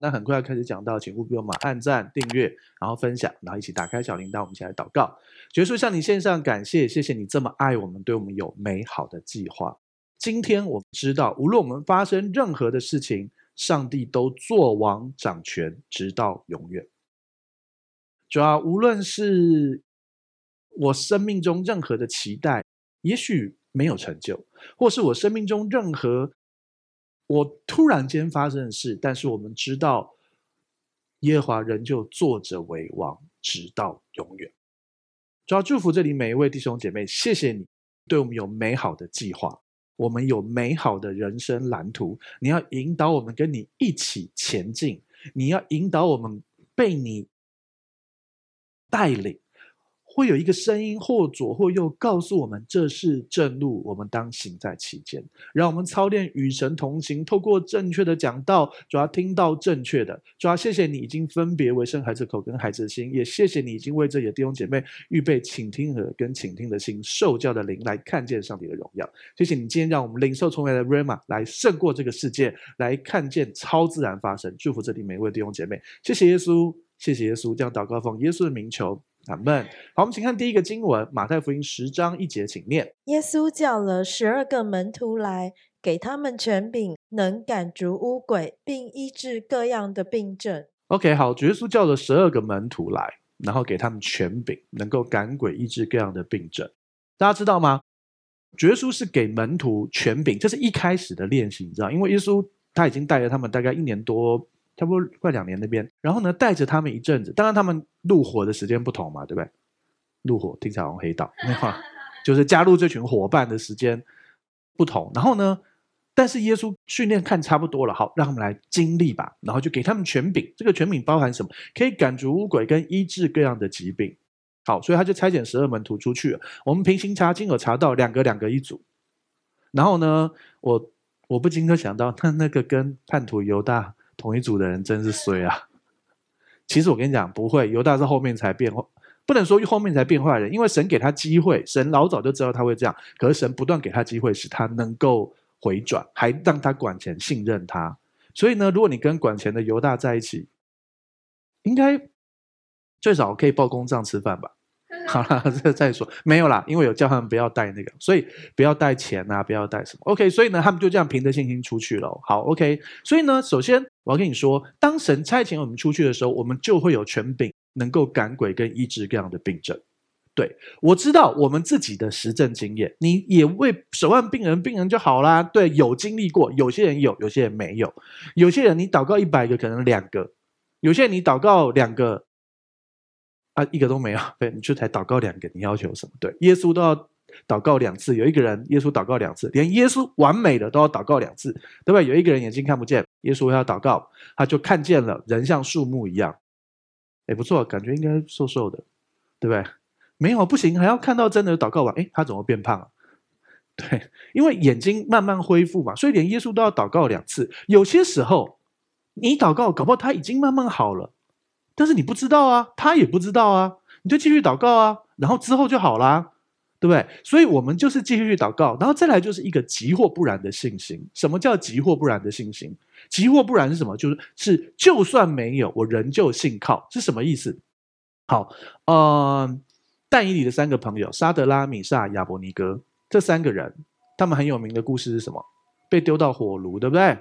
那很快要开始讲到，请务必帮我们按赞、订阅，然后分享，然后一起打开小铃铛，我们一起来祷告。结束向你献上感谢，谢谢你这么爱我们，对我们有美好的计划。今天我知道，无论我们发生任何的事情，上帝都作王掌权，直到永远。主要无论是我生命中任何的期待，也许没有成就，或是我生命中任何我突然间发生的事，但是我们知道，耶和华仍旧坐着为王，直到永远。主要祝福这里每一位弟兄姐妹，谢谢你对我们有美好的计划，我们有美好的人生蓝图。你要引导我们跟你一起前进，你要引导我们被你带领。会有一个声音，或左或右，告诉我们这是正路，我们当行在其间。让我们操练与神同行，透过正确的讲道，主要听到正确的。主要谢谢你已经分别为生孩子口跟孩子的心，也谢谢你已经为这些弟兄姐妹预备倾听和跟倾听的心，受教的灵来看见上帝的荣耀。谢谢你今天让我们领受从来的 Rhema 来胜过这个世界，来看见超自然发生。祝福这里每一位弟兄姐妹，谢谢耶稣，谢谢耶稣，这样祷告奉耶稣的名求。阿门。好，我们请看第一个经文，马太福音十章一节，请念。耶稣叫了十二个门徒来，给他们权柄，能赶逐污鬼，并医治各样的病症。OK，好，主耶稣叫了十二个门徒来，然后给他们权柄，能够赶鬼、医治各样的病症。大家知道吗？主耶稣是给门徒权柄，这是一开始的练习，你知道，因为耶稣他已经带着他们大概一年多。差不多快两年那边，然后呢，带着他们一阵子。当然，他们入伙的时间不同嘛，对不对？入伙听起来好像黑道，那话 就是加入这群伙伴的时间不同。然后呢，但是耶稣训练看差不多了，好，让他们来经历吧。然后就给他们权柄，这个权柄包含什么？可以赶逐污鬼跟医治各样的疾病。好，所以他就差遣十二门徒出去了。我们平行查经有查到两个两个一组。然后呢，我我不禁就想到，那那个跟叛徒犹大。同一组的人真是衰啊！其实我跟你讲，不会，犹大是后面才变坏，不能说后面才变坏人，因为神给他机会，神老早就知道他会这样，可是神不断给他机会，使他能够回转，还让他管钱信任他。所以呢，如果你跟管钱的犹大在一起，应该最少可以报公账吃饭吧？好了，这再说没有啦，因为有叫他们不要带那个，所以不要带钱啊，不要带什么。OK，所以呢，他们就这样凭着信心出去了。好，OK，所以呢，首先我要跟你说，当神差遣我们出去的时候，我们就会有权柄，能够赶鬼跟医治各样的病症。对，我知道我们自己的实证经验，你也为手腕病人，病人就好啦。对，有经历过，有些人有，有些人没有，有些人你祷告一百个，可能两个；有些人你祷告两个。啊，一个都没有。对，你就才祷告两个，你要求什么？对，耶稣都要祷告两次。有一个人，耶稣祷告两次，连耶稣完美的都要祷告两次，对不对？有一个人眼睛看不见，耶稣要祷告，他就看见了，人像树木一样。哎，不错，感觉应该瘦瘦的，对不对？没有，不行，还要看到真的祷告完，哎，他怎么变胖了？对，因为眼睛慢慢恢复嘛，所以连耶稣都要祷告两次。有些时候，你祷告，搞不好他已经慢慢好了。但是你不知道啊，他也不知道啊，你就继续祷告啊，然后之后就好啦，对不对？所以我们就是继续去祷告，然后再来就是一个急或不然的信心。什么叫急或不然的信心？急或不然是什么？就是是就算没有，我仍旧信靠，是什么意思？好，呃，但以理的三个朋友沙德拉、米萨、亚伯尼歌这三个人，他们很有名的故事是什么？被丢到火炉，对不对？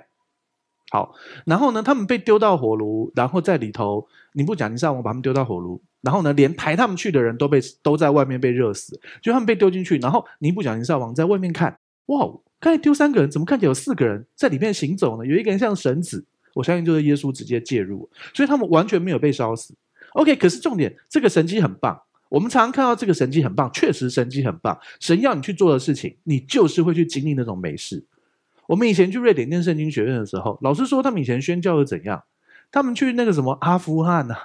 好，然后呢，他们被丢到火炉，然后在里头，尼布甲尼撒王把他们丢到火炉，然后呢，连抬他们去的人都被都在外面被热死，就他们被丢进去，然后尼布甲尼撒王在外面看，哇，刚才丢三个人，怎么看起来有四个人在里面行走呢？有一个人像神子，我相信就是耶稣直接介入，所以他们完全没有被烧死。OK，可是重点，这个神迹很棒，我们常常看到这个神迹很棒，确实神迹很棒，神要你去做的事情，你就是会去经历那种美事。我们以前去瑞典念圣经学院的时候，老师说他们以前宣教是怎样？他们去那个什么阿富汗啊，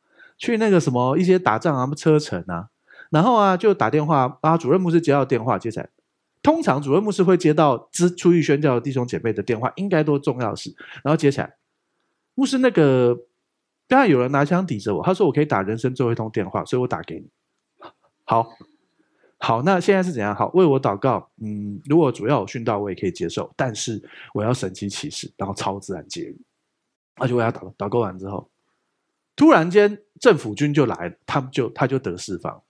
去那个什么一些打仗啊、车臣啊，然后啊就打电话啊，主任牧师接到电话接起来。通常主任牧师会接到之出去宣教的弟兄姐妹的电话，应该都重要事，然后接起来。牧师那个刚才有人拿枪抵着我，他说我可以打人生最后一通电话，所以我打给你。好。好，那现在是怎样？好，为我祷告。嗯，如果主要有训道，我也可以接受，但是我要神奇启示，然后超自然介入。而且我要祷祷告完之后，突然间政府军就来，他们就他就得释放。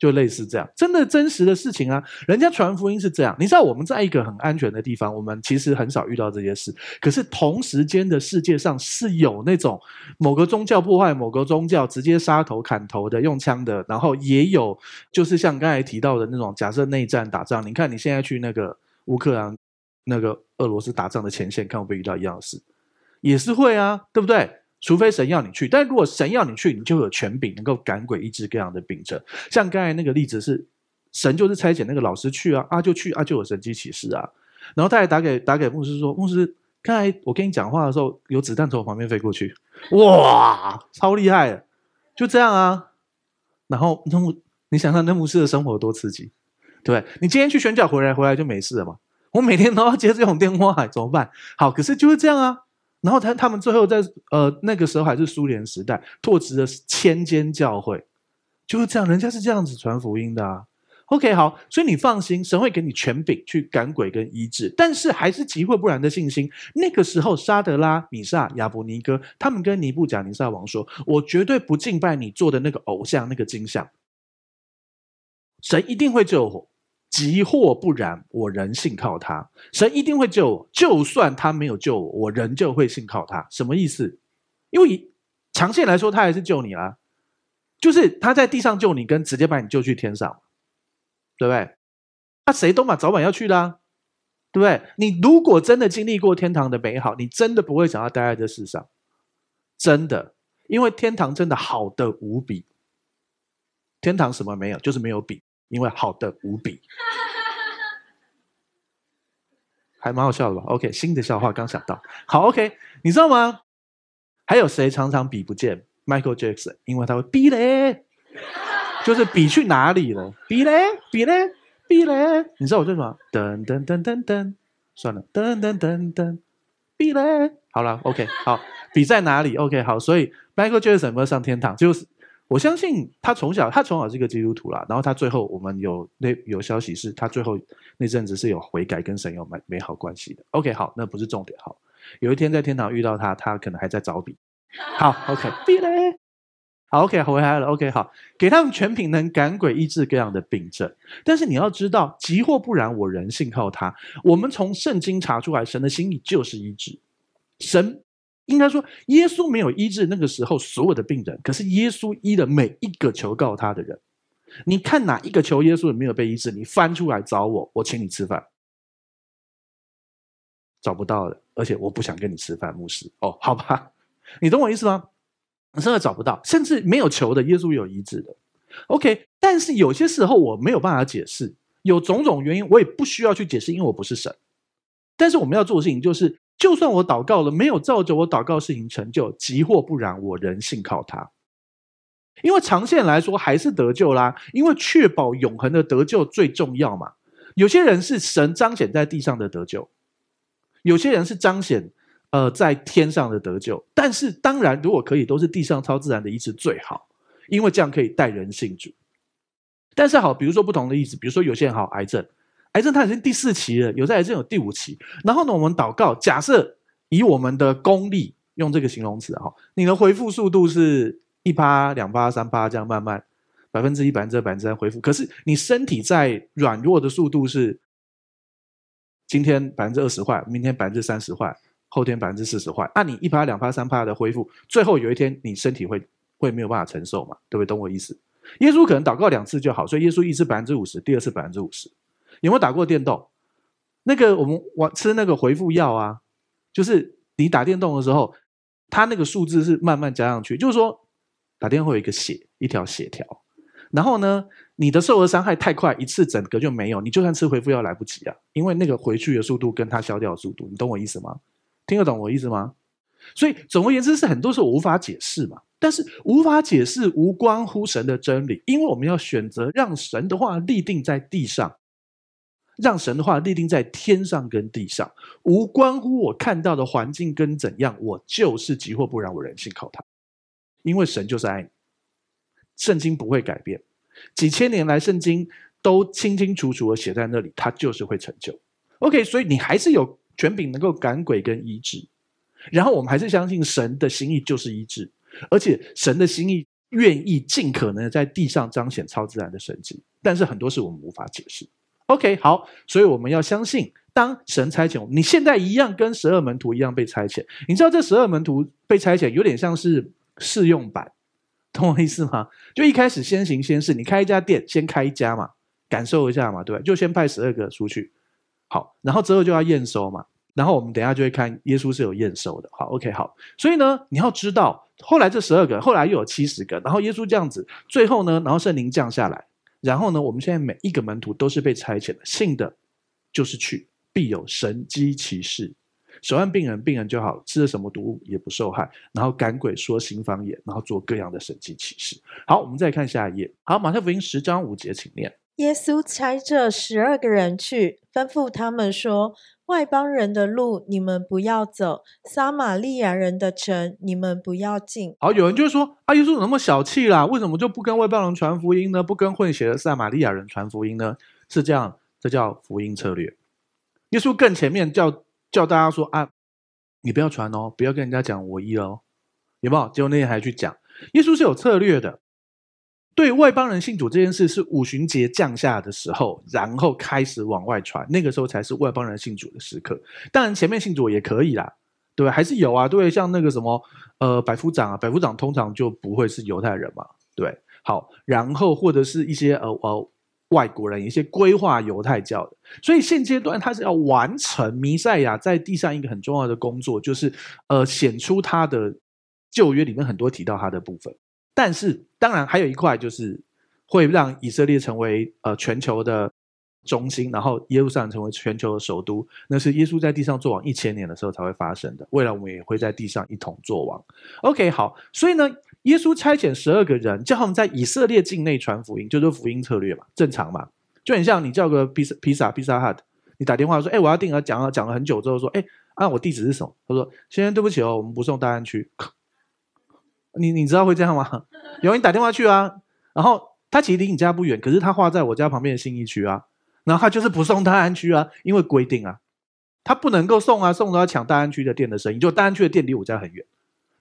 就类似这样，真的真实的事情啊！人家传福音是这样，你知道我们在一个很安全的地方，我们其实很少遇到这些事。可是同时间的世界上是有那种某个宗教破坏某个宗教，直接杀头砍头的，用枪的，然后也有就是像刚才提到的那种，假设内战打仗，你看你现在去那个乌克兰、那个俄罗斯打仗的前线，看会不会遇到一样的事，也是会啊，对不对？除非神要你去，但如果神要你去，你就有权柄，能够赶鬼、医治各样的病症。像刚才那个例子是，神就是差遣那个老师去啊，啊就去啊就有神迹启示啊。然后他还打给打给牧师说，牧师，刚才我跟你讲话的时候，有子弹从我旁边飞过去，哇，超厉害的，就这样啊。然后那牧，你想想那牧师的生活有多刺激，对，你今天去宣教回来，回来就没事了嘛。我每天都要接这种电话，怎么办？好，可是就是这样啊。然后他他们最后在呃那个时候还是苏联时代，拓殖了千间教会，就是这样，人家是这样子传福音的啊。OK，好，所以你放心，神会给你权柄去赶鬼跟医治，但是还是急或不然的信心。那个时候，沙德拉、米萨、亚伯尼歌，他们跟尼布甲尼撒王说：“我绝对不敬拜你做的那个偶像，那个金像，神一定会救我。”即或不然，我仍信靠他。神一定会救我，就算他没有救我，我仍旧会信靠他。什么意思？因为长线来说，他还是救你啊。就是他在地上救你，跟直接把你救去天上，对不对？那谁都嘛早晚要去的啊，对不对？你如果真的经历过天堂的美好，你真的不会想要待在这世上，真的，因为天堂真的好的无比。天堂什么没有？就是没有比。因为好的无比，还蛮好笑的吧？OK，新的笑话刚想到。好，OK，你知道吗？还有谁常常比不见？Michael Jackson，因为他会比嘞，就是比去哪里了？比嘞，比嘞，比嘞。你知道我在什么？噔噔噔噔噔，算了，噔噔噔噔，比嘞。好了，OK，好，比在哪里？OK，好，所以 Michael Jackson 有没有上天堂？就是。我相信他从小，他从小是一个基督徒啦。然后他最后，我们有那有消息是他最后那阵子是有悔改，跟神有美美好关系的。OK，好，那不是重点。好，有一天在天堂遇到他，他可能还在找笔。好，OK，笔嘞。好，OK，回来了。OK，好，给他们全品能赶鬼医治各样的病症。但是你要知道，急或不然，我仍信靠他。我们从圣经查出来，神的心意就是医治。神。应该说，耶稣没有医治那个时候所有的病人，可是耶稣医了每一个求告他的人。你看哪一个求耶稣的没有被医治？你翻出来找我，我请你吃饭。找不到的，而且我不想跟你吃饭，牧师。哦，好吧，你懂我意思吗？真的找不到，甚至没有求的，耶稣有医治的。OK，但是有些时候我没有办法解释，有种种原因，我也不需要去解释，因为我不是神。但是我们要做的事情就是。就算我祷告了，没有照着我祷告事情成就，即或不然，我仍信靠他。因为长线来说还是得救啦，因为确保永恒的得救最重要嘛。有些人是神彰显在地上的得救，有些人是彰显呃在天上的得救。但是当然，如果可以，都是地上超自然的医治最好，因为这样可以带人信主。但是好，比如说不同的意思，比如说有些人好癌症。癌症它已经第四期了，有在癌症有第五期。然后呢，我们祷告，假设以我们的功力用这个形容词哈，你的恢复速度是一趴、两趴、三趴这样慢慢百分之一、百分之二、百分之三恢复。可是你身体在软弱的速度是今天百分之二十坏，明天百分之三十坏，后天百分之四十坏。那你一趴、两趴、三趴的恢复，最后有一天你身体会会没有办法承受嘛？对不对？懂我意思？耶稣可能祷告两次就好，所以耶稣一次百分之五十，第二次百分之五十。有没有打过电动？那个我们玩吃那个回复药啊，就是你打电动的时候，它那个数字是慢慢加上去。就是说，打电话会有一个血一条血条，然后呢，你的受的伤害太快，一次整个就没有。你就算吃回复药来不及啊，因为那个回去的速度跟它消掉的速度，你懂我意思吗？听得懂我意思吗？所以总而言之，是很多时候无法解释嘛。但是无法解释无关乎神的真理，因为我们要选择让神的话立定在地上。让神的话立定在天上跟地上，无关乎我看到的环境跟怎样，我就是急或不然，我仍信靠他，因为神就是爱你。圣经不会改变，几千年来圣经都清清楚楚的写在那里，它就是会成就。OK，所以你还是有权柄能够赶鬼跟医治，然后我们还是相信神的心意就是医治，而且神的心意愿意尽可能在地上彰显超自然的神迹，但是很多事我们无法解释。OK，好，所以我们要相信，当神差遣我们，你现在一样跟十二门徒一样被差遣。你知道这十二门徒被差遣有点像是试用版，懂我意思吗？就一开始先行先试，你开一家店，先开一家嘛，感受一下嘛，对吧？就先派十二个出去，好，然后之后就要验收嘛。然后我们等下就会看耶稣是有验收的，好，OK，好。所以呢，你要知道，后来这十二个，后来又有七十个，然后耶稣这样子，最后呢，然后圣灵降下来，然后呢，我们现在每一个门徒都是被差遣的，信的，就是去，必有神迹奇事，手按病人，病人就好，吃了什么毒物也不受害，然后赶鬼，说新方言，然后做各样的神迹奇事。好，我们再看下一页。好，马太福音十章五节，请念。耶稣差这十二个人去，吩咐他们说。外邦人的路你们不要走，撒玛利亚人的城你们不要进。好，有人就会说：啊，耶稣怎么那么小气啦？为什么就不跟外邦人传福音呢？不跟混血的撒玛利亚人传福音呢？是这样，这叫福音策略。耶稣更前面叫叫大家说：啊，你不要传哦，不要跟人家讲我一哦，有没有？结果那天还去讲，耶稣是有策略的。对外邦人信主这件事是五旬节降下的时候，然后开始往外传，那个时候才是外邦人信主的时刻。当然前面信主也可以啦，对吧？还是有啊，对，像那个什么，呃，百夫长啊，百夫长通常就不会是犹太人嘛，对。好，然后或者是一些呃呃外国人，一些归化犹太教的。所以现阶段他是要完成弥赛亚在地上一个很重要的工作，就是呃显出他的旧约里面很多提到他的部分。但是，当然还有一块就是会让以色列成为呃全球的中心，然后耶路撒冷成为全球的首都，那是耶稣在地上作王一千年的时候才会发生的。未来我们也会在地上一同作王。OK，好，所以呢，耶稣差遣十二个人，叫他们在以色列境内传福音，就是福音策略嘛，正常嘛，就很像你叫个披萨披萨披萨 hut，你打电话说，哎，我要订了，讲了讲了很久之后说，哎，啊，我地址是什么？他说，先生对不起哦，我们不送大安区。你你知道会这样吗？有人打电话去啊，然后他其实离你家不远，可是他画在我家旁边的信义区啊，然后他就是不送大安区啊，因为规定啊，他不能够送啊，送都要抢大安区的店的生意，就大安区的店离我家很远，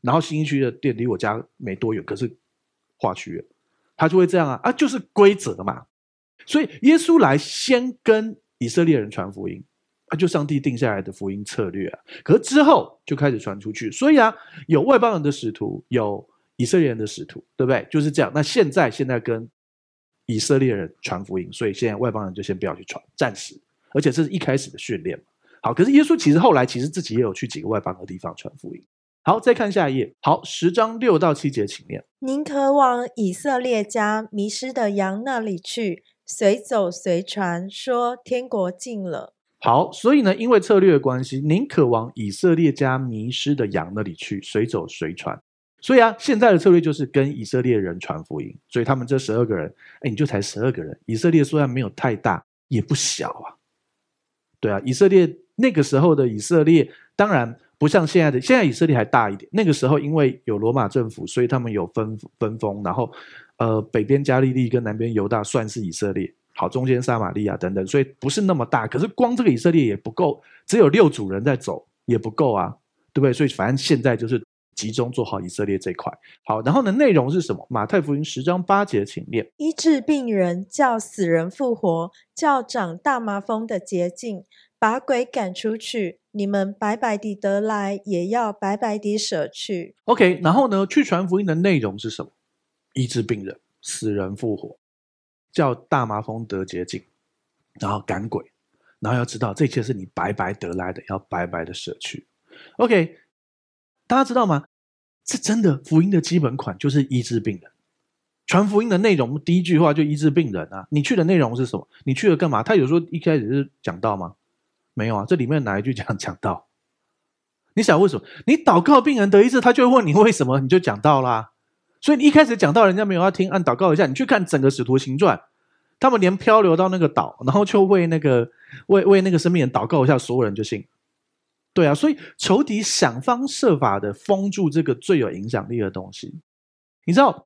然后新一区的店离我家没多远，可是划区，他就会这样啊，啊，就是规则嘛，所以耶稣来先跟以色列人传福音。啊，就上帝定下来的福音策略啊，可是之后就开始传出去，所以啊，有外邦人的使徒，有以色列人的使徒，对不对？就是这样。那现在现在跟以色列人传福音，所以现在外邦人就先不要去传，暂时。而且这是一开始的训练。好，可是耶稣其实后来其实自己也有去几个外邦的地方传福音。好，再看下一页。好，十章六到七节，请念。宁可往以色列家迷失的羊那里去，随走随传，说天国近了。好，所以呢，因为策略的关系，宁可往以色列家迷失的羊那里去，随走随传。所以啊，现在的策略就是跟以色列人传福音。所以他们这十二个人，哎，你就才十二个人。以色列虽然没有太大，也不小啊。对啊，以色列那个时候的以色列，当然不像现在的，现在以色列还大一点。那个时候因为有罗马政府，所以他们有分分封，然后呃，北边加利利跟南边犹大算是以色列。好，中间撒玛利亚等等，所以不是那么大。可是光这个以色列也不够，只有六组人在走也不够啊，对不对？所以反正现在就是集中做好以色列这块。好，然后呢，内容是什么？马太福音十章八节，请念：医治病人，叫死人复活，叫长大麻风的洁净，把鬼赶出去。你们白白地得来，也要白白地舍去。OK，然后呢，去传福音的内容是什么？医治病人，死人复活。叫大麻风得洁净，然后赶鬼，然后要知道这一切是你白白得来的，要白白的舍去。OK，大家知道吗？这真的福音的基本款就是医治病人。传福音的内容第一句话就医治病人啊。你去的内容是什么？你去了干嘛？他有说一开始是讲道吗？没有啊，这里面哪一句讲讲道？你想为什么？你祷告病人得医治，他就会问你为什么，你就讲道啦。所以你一开始讲到人家没有要听，按祷告一下，你去看整个使徒行传，他们连漂流到那个岛，然后就为那个 为为那个生命人祷告一下，所有人就信。对啊，所以仇敌想方设法的封住这个最有影响力的东西。你知道，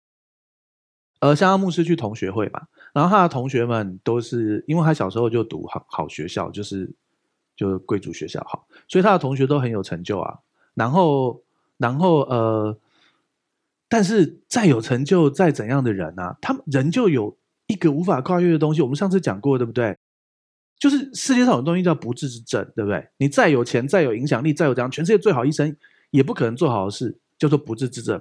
呃，香香牧师去同学会嘛，然后他的同学们都是因为他小时候就读好好学校，就是就是贵族学校好，所以他的同学都很有成就啊。然后，然后呃，但是再有成就、再怎样的人啊，他们仍旧有一个无法跨越的东西。我们上次讲过，对不对？就是世界上有东西叫不治之症，对不对？你再有钱、再有影响力、再有这样，全世界最好医生也不可能做好的事，叫做不治之症，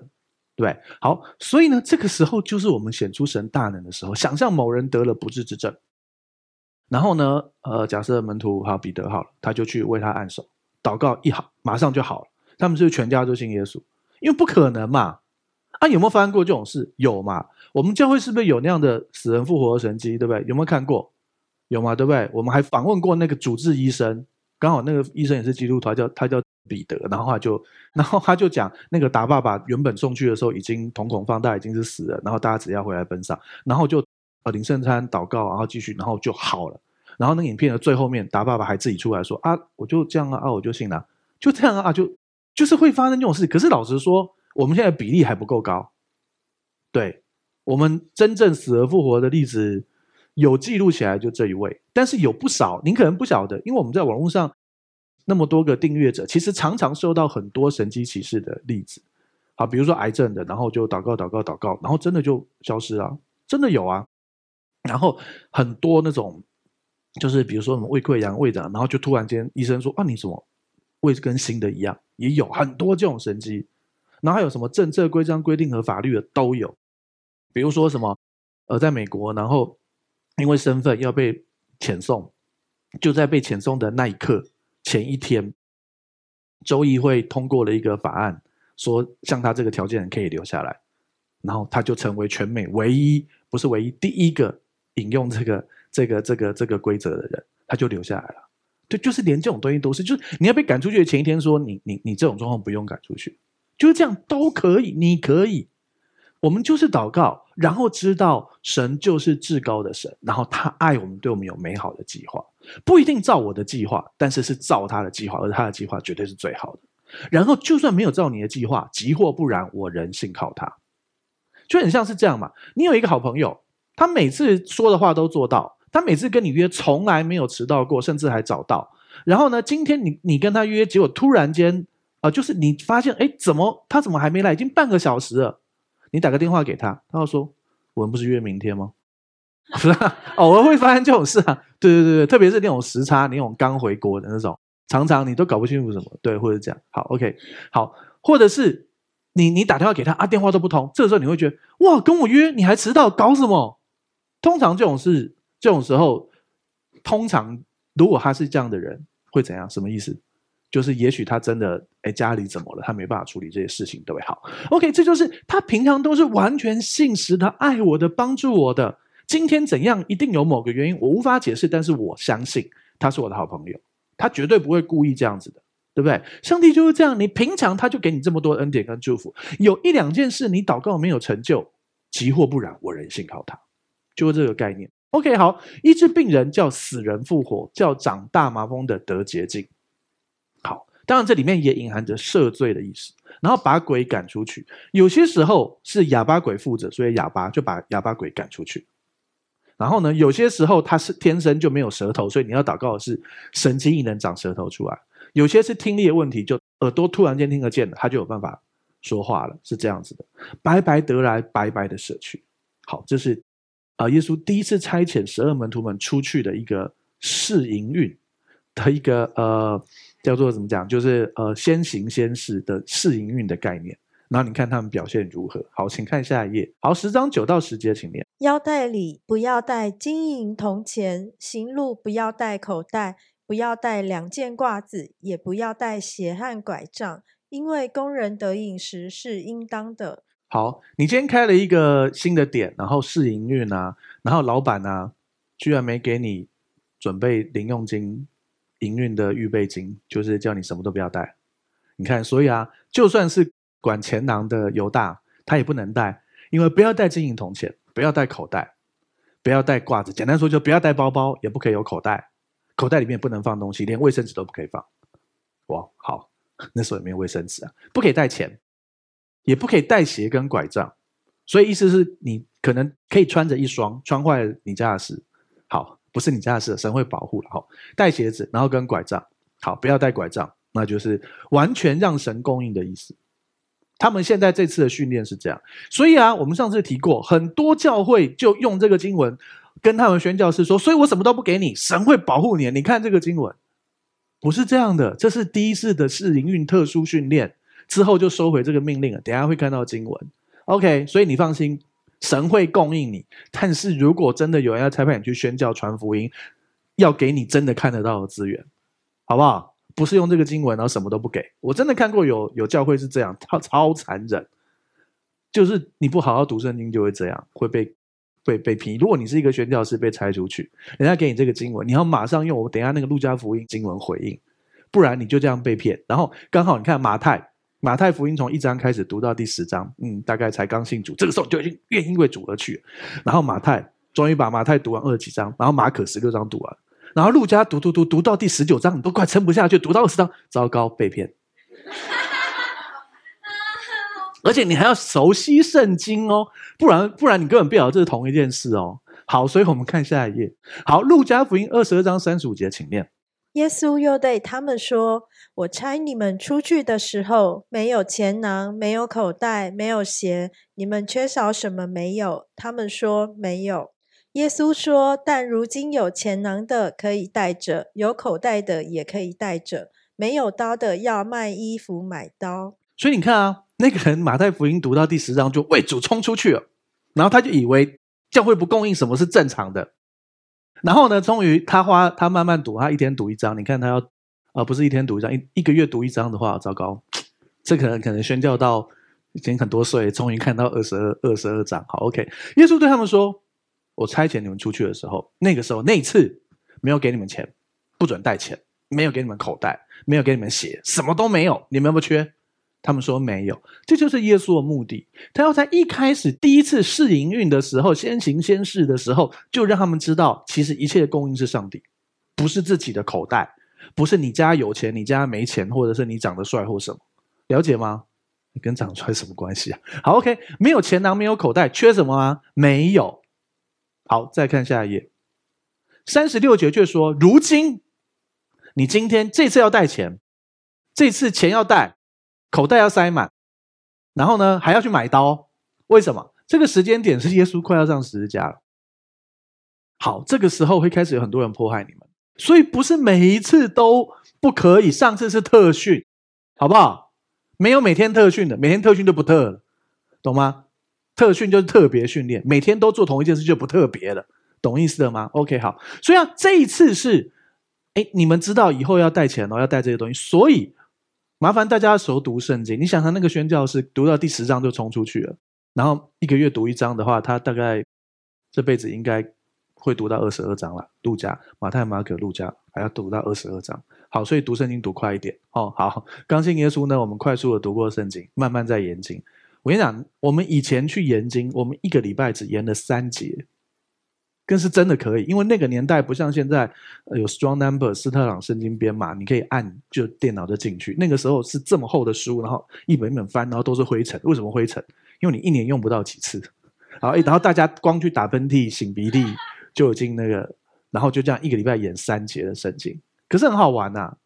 对，好，所以呢，这个时候就是我们显出神大能的时候。想象某人得了不治之症，然后呢，呃，假设门徒好彼得好了，他就去为他按手，祷告一好，马上就好了。他们是全家都信耶稣？因为不可能嘛。啊，有没有发生过这种事？有嘛？我们教会是不是有那样的死人复活的神迹？对不对？有没有看过？有嘛？对不对？我们还访问过那个主治医生，刚好那个医生也是基督徒，他叫他叫彼得，然后他就，然后他就讲，那个达爸爸原本送去的时候已经瞳孔放大，已经是死了，然后大家只要回来奔丧，然后就呃领圣餐祷告，然后继续，然后就好了。然后那影片的最后面，达爸爸还自己出来说啊，我就这样啊，啊我就信了，就这样啊，就就是会发生这种事。可是老实说，我们现在比例还不够高，对，我们真正死而复活的例子。有记录起来就这一位，但是有不少，您可能不晓得，因为我们在网络上那么多个订阅者，其实常常收到很多神迹启示的例子。好，比如说癌症的，然后就祷告祷告祷告，然后真的就消失了，真的有啊。然后很多那种，就是比如说什么胃溃疡、胃的，然后就突然间医生说啊，你什么胃跟新的一样，也有很多这种神迹。然后还有什么政策规章规定和法律的都有，比如说什么呃，在美国，然后。因为身份要被遣送，就在被遣送的那一刻前一天，州议会通过了一个法案，说像他这个条件可以留下来，然后他就成为全美唯一，不是唯一，第一个引用这个这个这个这个规则的人，他就留下来了。对，就是连这种东西都是，就是你要被赶出去的前一天说你你你这种状况不用赶出去，就是这样都可以，你可以。我们就是祷告，然后知道神就是至高的神，然后他爱我们，对我们有美好的计划，不一定照我的计划，但是是照他的计划，而他的计划绝对是最好的。然后就算没有照你的计划，即或不然，我仍信靠他，就很像是这样嘛。你有一个好朋友，他每次说的话都做到，他每次跟你约从来没有迟到过，甚至还早到。然后呢，今天你你跟他约，结果突然间啊、就是你发现，哎，怎么他怎么还没来？已经半个小时了。你打个电话给他，他会说：“我们不是约明天吗？” 是啊，偶尔会发生这种事啊。对对对对，特别是那种时差，那种刚回国的那种，常常你都搞不清楚什么。对，或者这样。好，OK，好，或者是你你打电话给他啊，电话都不通。这个时候你会觉得哇，跟我约你还迟到，搞什么？通常这种事，这种时候，通常如果他是这样的人，会怎样？什么意思？就是也许他真的哎，家里怎么了？他没办法处理这些事情，对不对？好，OK，这就是他平常都是完全信实的、爱我的、帮助我的。今天怎样，一定有某个原因，我无法解释，但是我相信他是我的好朋友，他绝对不会故意这样子的，对不对？上帝就是这样，你平常他就给你这么多恩典跟祝福，有一两件事你祷告没有成就，即或不然，我仍信靠他，就是这个概念。OK，好，医治病人叫死人复活，叫长大麻风的得洁净。当然，这里面也隐含着赦罪的意思，然后把鬼赶出去。有些时候是哑巴鬼附着，所以哑巴就把哑巴鬼赶出去。然后呢，有些时候他是天生就没有舌头，所以你要祷告的是神迹异能长舌头出来。有些是听力的问题，就耳朵突然间听得见了，他就有办法说话了，是这样子的。白白得来，白白的舍去。好，这是啊，耶稣第一次差遣十二门徒们出去的一个试营运的一个呃。叫做怎么讲？就是呃，先行先试的试营运的概念。然后你看他们表现如何？好，请看下一页。好，十章九到十节，请念。腰带里不要带金银铜钱，行路不要带口袋，不要带两件褂子，也不要带鞋和拐杖，因为工人得饮食是应当的。好，你今天开了一个新的点，然后试营运啊，然后老板啊，居然没给你准备零用金。营运的预备金就是叫你什么都不要带，你看，所以啊，就算是管钱囊的犹大，他也不能带，因为不要带金银铜钱，不要带口袋，不要带褂子，简单说就不要带包包，也不可以有口袋，口袋里面不能放东西，连卫生纸都不可以放。哇，好，那时候也没有卫生纸啊，不可以带钱，也不可以带鞋跟拐杖，所以意思是你可能可以穿着一双，穿坏了你家的事。不是你家的事，神会保护了哈。带鞋子，然后跟拐杖，好，不要带拐杖，那就是完全让神供应的意思。他们现在这次的训练是这样，所以啊，我们上次提过，很多教会就用这个经文跟他们宣教士说，所以我什么都不给你，神会保护你。你看这个经文，不是这样的，这是第一次的试营运特殊训练之后就收回这个命令了。等下会看到经文，OK，所以你放心，神会供应你。但是如果真的有人要差派你去宣教传福音，要给你真的看得到的资源，好不好？不是用这个经文，然后什么都不给。我真的看过有有教会是这样，超超残忍，就是你不好好读圣经就会这样，会被被被批。如果你是一个宣教士被拆出去，人家给你这个经文，你要马上用我等一下那个路加福音经文回应，不然你就这样被骗。然后刚好你看马太马太福音从一章开始读到第十章，嗯，大概才刚信主，这个时候就已经愿意为主而去。然后马太终于把马太读完二十几章，然后马可十六章读完。然后路加读读读读到第十九章，你都快撑不下去。读到二十章，糟糕，被骗。而且你还要熟悉圣经哦，不然不然你根本不晓得这是同一件事哦。好，所以我们看下一页。好，路加福音二十二章三十五节，请念。耶稣又对他们说：“我猜你们出去的时候，没有钱囊，没有口袋，没有鞋，你们缺少什么没有？”他们说：“没有。”耶稣说：“但如今有钱囊的可以带着，有口袋的也可以带着，没有刀的要卖衣服买刀。”所以你看啊，那个人马太福音读到第十章就为主冲出去了，然后他就以为教会不供应什么是正常的。然后呢，终于他花他慢慢读，他一天读一章。你看他要啊、不是一天读一章，一一个月读一章的话，糟糕，这可能可能宣教到已经很多岁，终于看到二十二二十二章。好，OK，耶稣对他们说。我差遣你们出去的时候，那个时候那一次没有给你们钱，不准带钱，没有给你们口袋，没有给你们鞋，什么都没有。你们不缺？他们说没有。这就是耶稣的目的，他要在一开始第一次试营运的时候，先行先试的时候，就让他们知道，其实一切的供应是上帝，不是自己的口袋，不是你家有钱，你家没钱，或者是你长得帅或什么，了解吗？你跟长得帅什么关系啊？好，OK，没有钱囊，没有口袋，缺什么吗？没有。好，再看下一页，三十六节却说：“如今你今天这次要带钱，这次钱要带，口袋要塞满，然后呢还要去买刀。为什么？这个时间点是耶稣快要上十字架了。好，这个时候会开始有很多人迫害你们，所以不是每一次都不可以。上次是特训，好不好？没有每天特训的，每天特训就不特了，懂吗？”特训就是特别训练，每天都做同一件事就不特别了，懂意思了吗？OK，好，所以啊，这一次是，哎，你们知道以后要带钱哦，要带这些东西，所以麻烦大家熟读圣经。你想想，那个宣教士读到第十章就冲出去了，然后一个月读一章的话，他大概这辈子应该会读到二十二章了。路加、马太、马可、路加还要读到二十二章。好，所以读圣经读快一点哦。好，刚信耶稣呢，我们快速的读过圣经，慢慢在研经。我跟你讲，我们以前去研经，我们一个礼拜只研了三节，更是真的可以，因为那个年代不像现在有 Strong Number、斯特朗圣经编码，你可以按就电脑就进去。那个时候是这么厚的书，然后一本一本翻，然后都是灰尘。为什么灰尘？因为你一年用不到几次。好，然后大家光去打喷嚏、擤鼻涕就已经那个，然后就这样一个礼拜演三节的圣经，可是很好玩呐、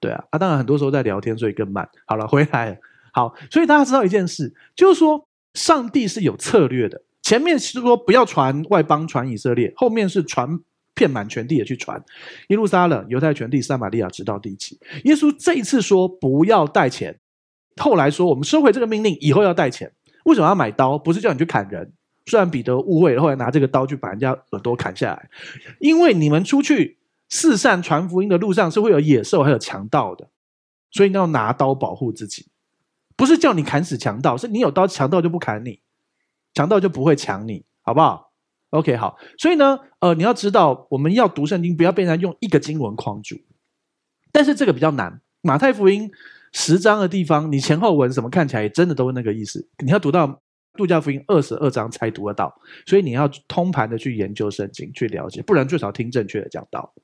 对啊，啊，当然很多时候在聊天，所以更慢。好了，回来。好，所以大家知道一件事，就是说上帝是有策略的。前面是说不要传外邦，传以色列；后面是传遍满全地也去传，耶路撒冷、犹太全地、撒玛利亚，直到地极。耶稣这一次说不要带钱，后来说我们收回这个命令，以后要带钱。为什么要买刀？不是叫你去砍人。虽然彼得误会，后来拿这个刀去把人家耳朵砍下来，因为你们出去四散传福音的路上是会有野兽还有强盗的，所以你要拿刀保护自己。不是叫你砍死强盗，是你有刀，强盗就不砍你，强盗就不会抢你，好不好？OK，好。所以呢，呃，你要知道，我们要读圣经，不要被人家用一个经文框住。但是这个比较难。马太福音十章的地方，你前后文什么看起来真的都是那个意思。你要读到路加福音二十二章才读得到，所以你要通盘的去研究圣经，去了解，不然最少听正确的讲道。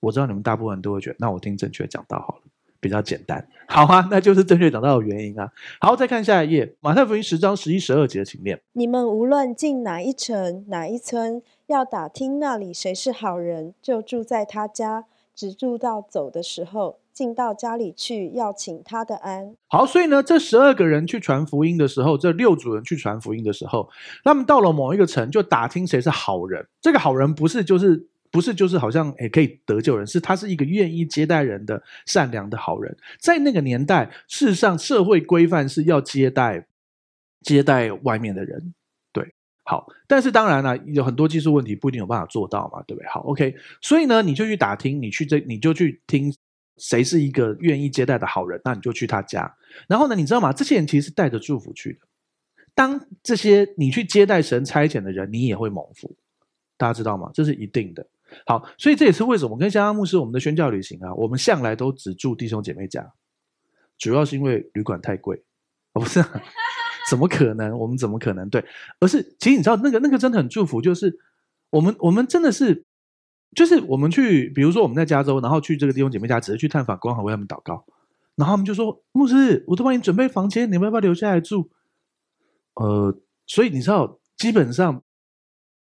我知道你们大部分人都会觉得，那我听正确的讲道好了。比较简单，好啊，那就是正确讲道的原因啊。好，再看下一页，马太福音十章十一、十二节，请念：你们无论进哪一城、哪一村，要打听那里谁是好人，就住在他家，只住到走的时候，进到家里去，要请他的安。好，所以呢，这十二个人去传福音的时候，这六组人去传福音的时候，他们到了某一个城，就打听谁是好人。这个好人不是就是不是就是好像诶可以得救人，是他是一个愿意接待人的善良的好人。在那个年代，事实上社会规范是要接待接待外面的人。好，但是当然了，有很多技术问题不一定有办法做到嘛，对不对？好，OK，所以呢，你就去打听，你去这，你就去听谁是一个愿意接待的好人，那你就去他家。然后呢，你知道吗？这些人其实是带着祝福去的。当这些你去接待神差遣的人，你也会蒙福，大家知道吗？这是一定的。好，所以这也是为什么跟香香牧师我们的宣教旅行啊，我们向来都只住弟兄姐妹家，主要是因为旅馆太贵，哦，不是啊。怎么可能？我们怎么可能对？而是其实你知道，那个那个真的很祝福，就是我们我们真的是，就是我们去，比如说我们在加州，然后去这个弟兄姐妹家，只是去探访，刚好为他们祷告，然后他们就说：“牧师，我都帮你准备房间，你们要不要留下来住？”呃，所以你知道，基本上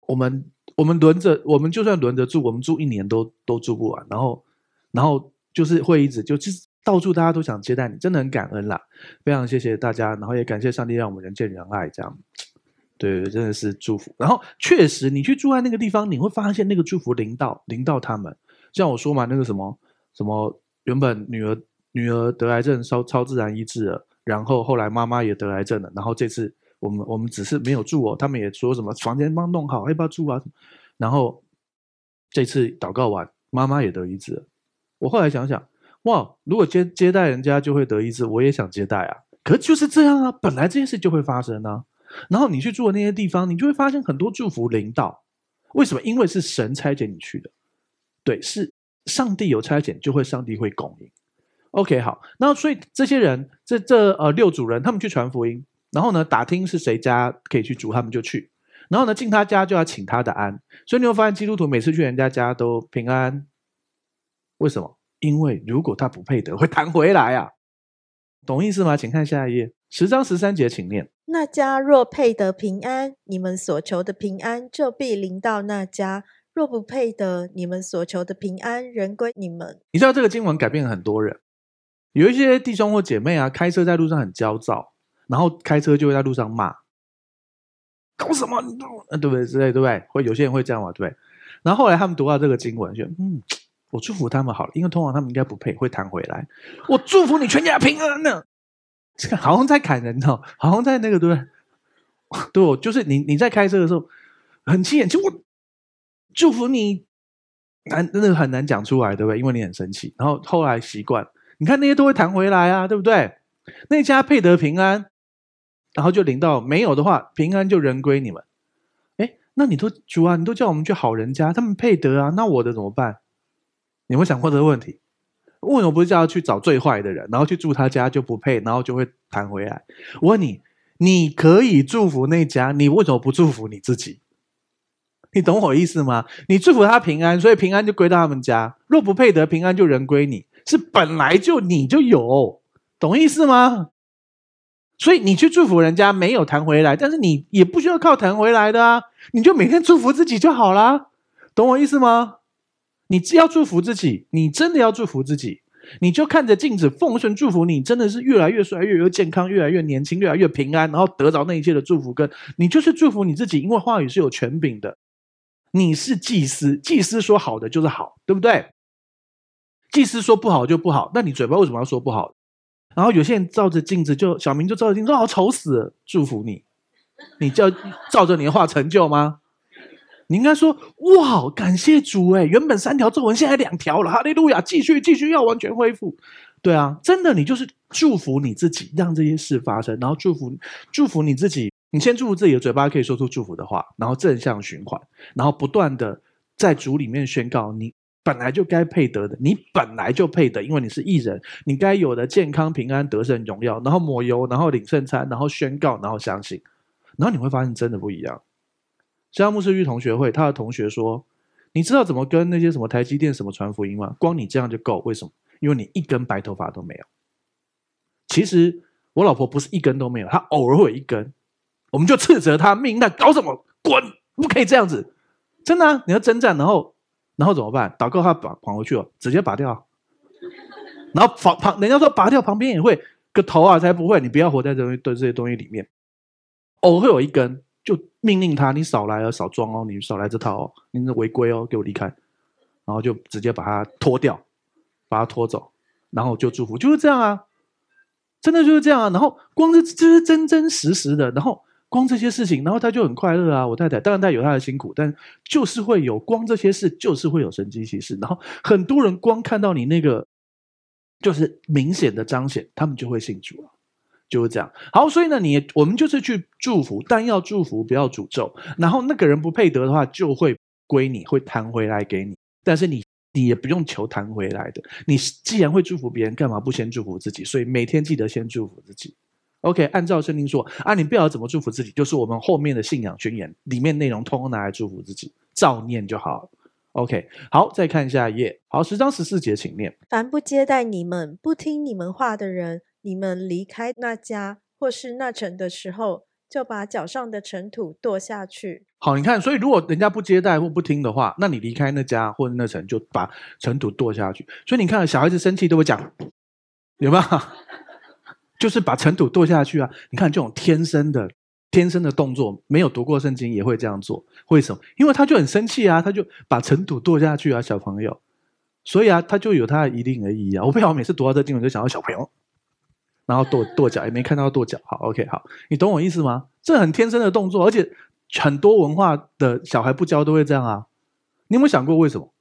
我们我们轮着，我们就算轮着住，我们住一年都都住不完。然后然后就是会一直就就是。到处大家都想接待你，真的很感恩啦，非常谢谢大家，然后也感谢上帝让我们人见人爱，这样，对，真的是祝福。然后确实，你去住在那个地方，你会发现那个祝福临到临到他们。像我说嘛，那个什么什么，原本女儿女儿得癌症，超超自然医治了，然后后来妈妈也得癌症了，然后这次我们我们只是没有住哦，他们也说什么房间帮弄好，要不要住啊？然后这次祷告完，妈妈也得医治。我后来想想。哇！如果接接待人家就会得医治，我也想接待啊。可就是这样啊，本来这件事就会发生啊。然后你去住的那些地方，你就会发现很多祝福临到。为什么？因为是神差遣你去的。对，是上帝有差遣，就会上帝会供应。OK，好。那所以这些人，这这呃六组人，他们去传福音，然后呢打听是谁家可以去住，他们就去。然后呢进他家就要请他的安。所以你会发现基督徒每次去人家家都平安。为什么？因为如果他不配得，会弹回来啊，懂意思吗？请看下一页，十章十三节，请念。那家若配得平安，你们所求的平安就必临到那家；若不配得，你们所求的平安仍归你们。你知道这个经文改变了很多人，有一些弟兄或姐妹啊，开车在路上很焦躁，然后开车就会在路上骂，搞什么？对不对？之类对不对？会有些人会这样嘛，对不对？然后后来他们读到这个经文，就嗯。我祝福他们好了，因为通常他们应该不配会弹回来。我祝福你全家平安呢，这个好像在砍人哦，好像在那个对不对？对，就是你你在开车的时候很气眼，就我祝福你，难真的很难讲出来，对不对？因为你很生气，然后后来习惯，你看那些都会弹回来啊，对不对？那家配得平安，然后就领到没有的话，平安就人归你们。哎，那你都主啊，你都叫我们去好人家，他们配得啊，那我的怎么办？你有没有想过这个问题？为什么不是叫他去找最坏的人，然后去住他家就不配，然后就会弹回来？我问你，你可以祝福那家，你为什么不祝福你自己？你懂我意思吗？你祝福他平安，所以平安就归到他们家；若不配得平安，就人归你，是本来就你就有，懂意思吗？所以你去祝福人家没有弹回来，但是你也不需要靠弹回来的啊，你就每天祝福自己就好啦，懂我意思吗？你只要祝福自己，你真的要祝福自己，你就看着镜子奉顺祝福你，真的是越来越帅，越来越健康，越来越年轻，越来越平安，然后得着那一切的祝福。跟你就是祝福你自己，因为话语是有权柄的。你是祭司，祭司说好的就是好，对不对？祭司说不好就不好，那你嘴巴为什么要说不好？然后有些人照着镜子就，小明就照着镜子说好丑死了，祝福你，你就要照着你的话成就吗？你应该说哇，感谢主诶，原本三条皱纹现在两条了，哈利路亚！继续继续要完全恢复，对啊，真的，你就是祝福你自己，让这些事发生，然后祝福祝福你自己。你先祝福自己的嘴巴可以说出祝福的话，然后正向循环，然后不断的在主里面宣告，你本来就该配得的，你本来就配得，因为你是艺人，你该有的健康、平安、得胜、荣耀，然后抹油，然后领圣餐，然后宣告，然后相信，然后你会发现真的不一样。像牧师育同学会，他的同学说：“你知道怎么跟那些什么台积电什么传福音吗？光你这样就够。为什么？因为你一根白头发都没有。其实我老婆不是一根都没有，她偶尔会有一根，我们就斥责她命，那搞什么？滚！不可以这样子，真的！你要征战，然后然后怎么办？祷告他拔，跑回去了，直接拔掉。然后旁旁人家说拔掉旁边也会个头啊，才不会，你不要活在这东西对这些东西里面。偶尔会有一根，就命令他，你少来啊，少装哦，你少来这套哦，你是违规哦，给我离开，然后就直接把他拖掉，把他拖走，然后就祝福，就是这样啊，真的就是这样啊。然后光是这是真真实实的，然后光这些事情，然后他就很快乐啊。我太太当然她有他的辛苦，但就是会有光这些事，就是会有神迹奇事。然后很多人光看到你那个，就是明显的彰显，他们就会信主了。就是这样，好，所以呢，你我们就是去祝福，但要祝福，不要诅咒。然后那个人不配得的话，就会归你，会弹回来给你。但是你，你也不用求弹回来的。你既然会祝福别人，干嘛不先祝福自己？所以每天记得先祝福自己。OK，按照圣经说啊，你不晓得怎么祝福自己，就是我们后面的信仰宣言里面内容，通通拿来祝福自己，照念就好了。OK，好，再看一下一页。好，十章十四节，请念：凡不接待你们、不听你们话的人。你们离开那家或是那城的时候，就把脚上的尘土跺下去。好，你看，所以如果人家不接待或不听的话，那你离开那家或者那城，就把尘土跺下去。所以你看，小孩子生气都会讲，有没有？就是把尘土跺下去啊！你看这种天生的、天生的动作，没有读过圣经也会这样做。为什么？因为他就很生气啊，他就把尘土跺下去啊，小朋友。所以啊，他就有他的一定的意义啊。我不晓得每次读到这经文，就想到小朋友。然后跺跺脚，也没看到跺脚。好，OK，好，你懂我意思吗？这很天生的动作，而且很多文化的小孩不教都会这样啊。你有没有想过为什么？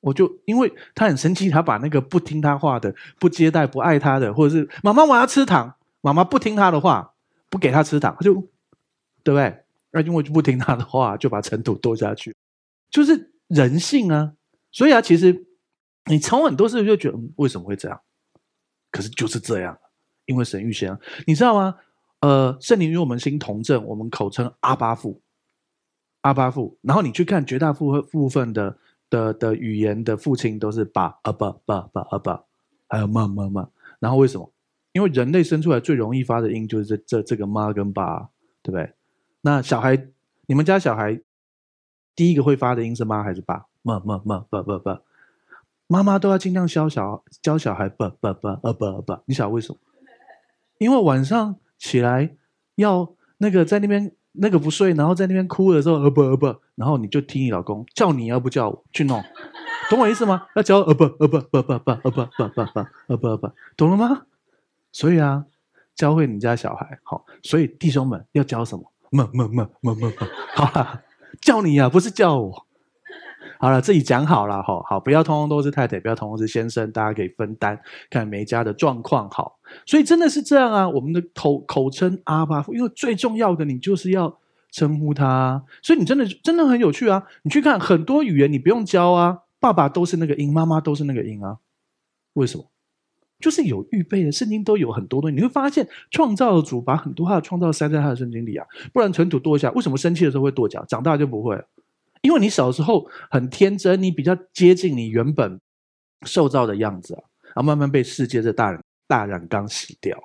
我就因为他很生气，他把那个不听他话的、不接待、不爱他的，或者是妈妈我要吃糖，妈妈不听他的话，不给他吃糖，他就对不对？那因为就不听他的话，就把尘土跺下去，就是人性啊。所以啊，其实你从很多事就觉得，嗯，为什么会这样？可是就是这样。因为神预先，你知道吗？呃，圣灵与我们心同证，我们口称阿爸父，阿爸父。然后你去看绝大部部分的的的语言的父亲都是爸阿爸爸爸阿爸，还有妈妈妈。然后为什么？因为人类生出来最容易发的音就是这这这个妈跟爸，对不对？那小孩，你们家小孩第一个会发的音是妈还是爸？妈妈妈爸爸爸，妈妈都要尽量教小教小孩爸爸爸阿爸阿爸。你晓得为什么？因为晚上起来要那个在那边那个不睡，然后在那边哭的时候，呃不呃不，然后你就听你老公叫你，要不叫我去弄，懂我意思吗？要教呃不呃不不不不呃不不不不呃不呃不，懂了吗？所以啊，教会你家小孩好，所以弟兄们要教什么？么么么么么么，好了，叫你呀，不是叫我。好了，自己讲好了哈，好，不要通通都是太太，不要通通是先生，大家可以分担，看每家的状况好。所以真的是这样啊，我们的口口称阿爸父，因为最重要的你就是要称呼他，所以你真的真的很有趣啊。你去看很多语言，你不用教啊，爸爸都是那个音，妈妈都是那个音啊。为什么？就是有预备的，圣经都有很多东西。你会发现，创造的主把很多他的创造塞在他的圣经里啊，不然尘土跺一下，为什么生气的时候会跺脚，长大就不会？因为你小时候很天真，你比较接近你原本受造的样子啊，然后慢慢被世界这大染大染缸洗掉。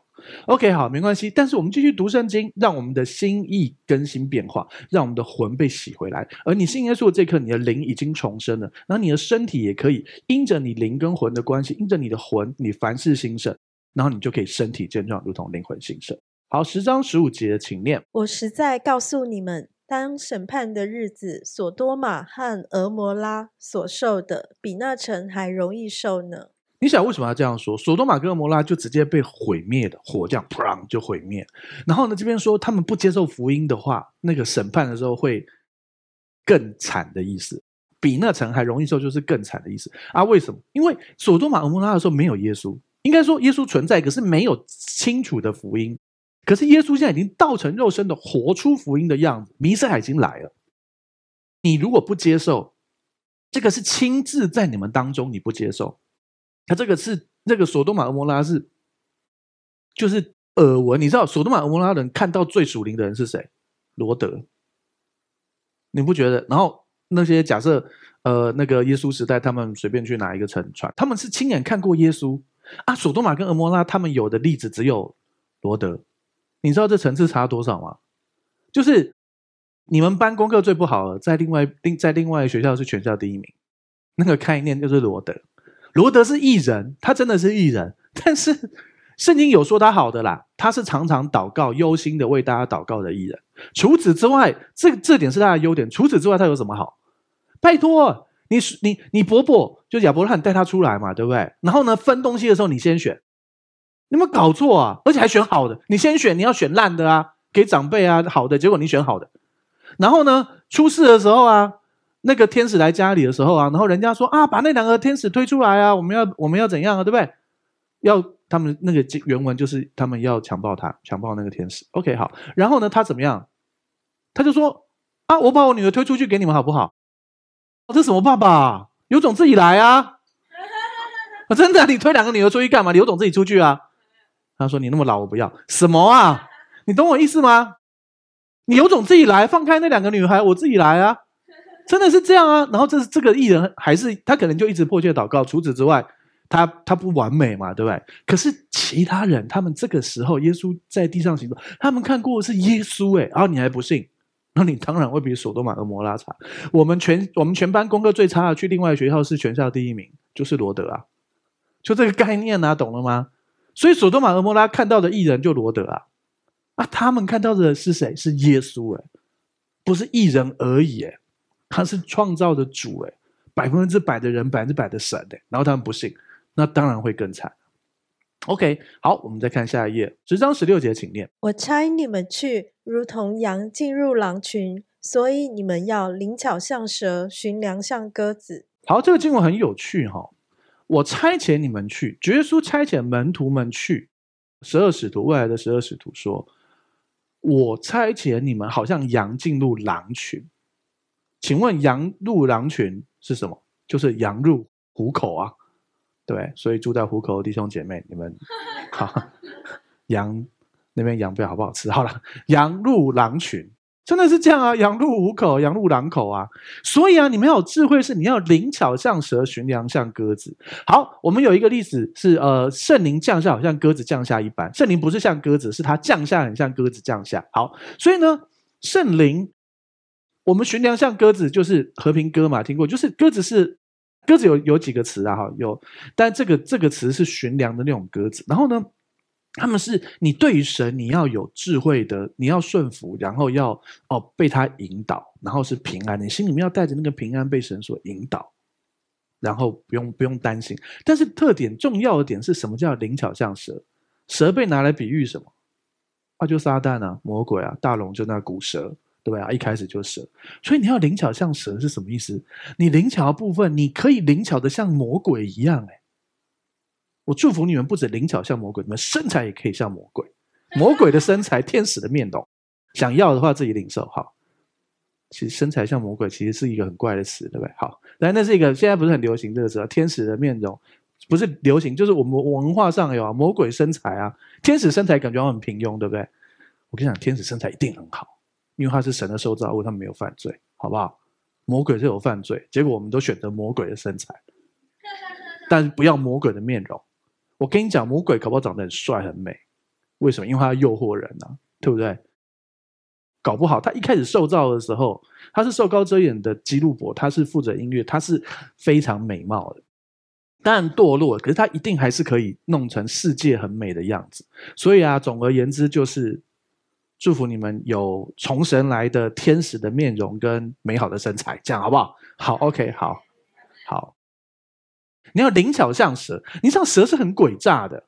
OK，好，没关系。但是我们继续读圣经，让我们的心意更新变化，让我们的魂被洗回来。而你信耶稣的这刻，你的灵已经重生了，然后你的身体也可以因着你灵跟魂的关系，因着你的魂，你凡事兴盛，然后你就可以身体健壮，如同灵魂兴盛。好，十章十五节，请念。我实在告诉你们。当审判的日子，所多玛和俄摩拉所受的，比那城还容易受呢。你想为什么要这样说？所多玛跟俄摩拉就直接被毁灭的，火这样砰就毁灭。然后呢，这边说他们不接受福音的话，那个审判的时候会更惨的意思。比那城还容易受，就是更惨的意思啊？为什么？因为所多玛、俄摩拉的时候没有耶稣，应该说耶稣存在，可是没有清楚的福音。可是耶稣现在已经道成肉身的活出福音的样子，弥赛亚已经来了。你如果不接受，这个是亲自在你们当中，你不接受，他这个是那个索多玛、俄摩拉是，就是耳闻。你知道索多玛、俄摩拉人看到最属灵的人是谁？罗德，你不觉得？然后那些假设，呃，那个耶稣时代，他们随便去哪一个城传，他们是亲眼看过耶稣啊。索多玛跟俄摩拉他们有的例子只有罗德。你知道这层次差多少吗？就是你们班功课最不好了，在另外另在另外学校是全校第一名，那个概念就是罗德。罗德是艺人，他真的是艺人，但是圣经有说他好的啦，他是常常祷告、忧心的为大家祷告的艺人。除此之外，这这点是他的优点。除此之外，他有什么好？拜托你，你你伯伯就亚伯拉罕带他出来嘛，对不对？然后呢，分东西的时候你先选，有没有搞错啊？而且还选好的，你先选，你要选烂的啊，给长辈啊好的，结果你选好的。然后呢，出事的时候啊，那个天使来家里的时候啊，然后人家说啊，把那两个天使推出来啊，我们要我们要怎样啊，对不对？要他们那个原文就是他们要强暴他，强暴那个天使。OK，好，然后呢，他怎么样？他就说啊，我把我女儿推出去给你们好不好？这什么爸爸？有种自己来啊！啊真的，你推两个女儿出去干嘛？你有种自己出去啊！他说：“你那么老，我不要。”什么啊？你懂我意思吗？你有种自己来，放开那两个女孩，我自己来啊！真的是这样啊！然后这是这个艺人，还是他可能就一直迫切祷告。除此之外，他他不完美嘛，对不对？可是其他人，他们这个时候耶稣在地上行走，他们看过的是耶稣，哎，然后你还不信？那你当然会比索多玛、蛾摩拉差。我们全我们全班功课最差的，去另外学校是全校第一名，就是罗德啊，就这个概念啊，懂了吗？所以索多玛、和摩拉看到的异人就罗德啊，啊，他们看到的是谁？是耶稣哎，不是异人而已哎，他是创造的主哎，百分之百的人，百分之百的神哎，然后他们不信，那当然会更惨。OK，好，我们再看下一页，十章十六节，请念。我差你们去，如同羊进入狼群，所以你们要灵巧像蛇，寻良像鸽子。好，这个经文很有趣哈、哦。我差遣你们去，耶稣差遣门徒们去，十二使徒，未来的十二使徒说：“我差遣你们，好像羊进入狼群。”请问羊入狼群是什么？就是羊入虎口啊。对，所以住在虎口的弟兄姐妹，你们好，羊那边羊不好不好吃？好了，羊入狼群，真的是这样啊！羊入虎口，羊入狼口啊！所以啊，你们要有智慧，是你要灵巧像蛇，巡良像鸽子。好，我们有一个例子是，呃，圣灵降下，好像鸽子降下一般。圣灵不是像鸽子，是它降下很像鸽子降下。好，所以呢，圣灵，我们巡良像鸽子，就是和平鸽嘛，听过？就是鸽子是。鸽子有有几个词啊？哈，有，但这个这个词是巡良的那种鸽子。然后呢，他们是你对于神你要有智慧的，你要顺服，然后要哦被他引导，然后是平安，你心里面要带着那个平安被神所引导，然后不用不用担心。但是特点重要的点是什么叫灵巧像蛇？蛇被拿来比喻什么？啊，就撒旦啊，魔鬼啊，大龙就那古蛇。对啊，一开始就蛇，所以你要灵巧像蛇是什么意思？你灵巧的部分，你可以灵巧的像魔鬼一样。哎，我祝福你们，不止灵巧像魔鬼，你们身材也可以像魔鬼。魔鬼的身材，天使的面容，想要的话自己领受。好，其实身材像魔鬼，其实是一个很怪的词，对不对？好，但那是一个现在不是很流行这个词，天使的面容不是流行，就是我们文化上有啊，魔鬼身材啊，天使身材感觉很平庸，对不对？我跟你讲，天使身材一定很好。因为他是神的受造物，他没有犯罪，好不好？魔鬼是有犯罪，结果我们都选择魔鬼的身材，但不要魔鬼的面容。我跟你讲，魔鬼搞不好长得很帅很美，为什么？因为他要诱惑人啊，对不对？搞不好他一开始受造的时候，他是受高遮掩的基路伯，他是负责音乐，他是非常美貌的，当然堕落，可是他一定还是可以弄成世界很美的样子。所以啊，总而言之就是。祝福你们有从神来的天使的面容跟美好的身材，这样好不好？好，OK，好，好。你要灵巧像蛇，你知道蛇是很诡诈的。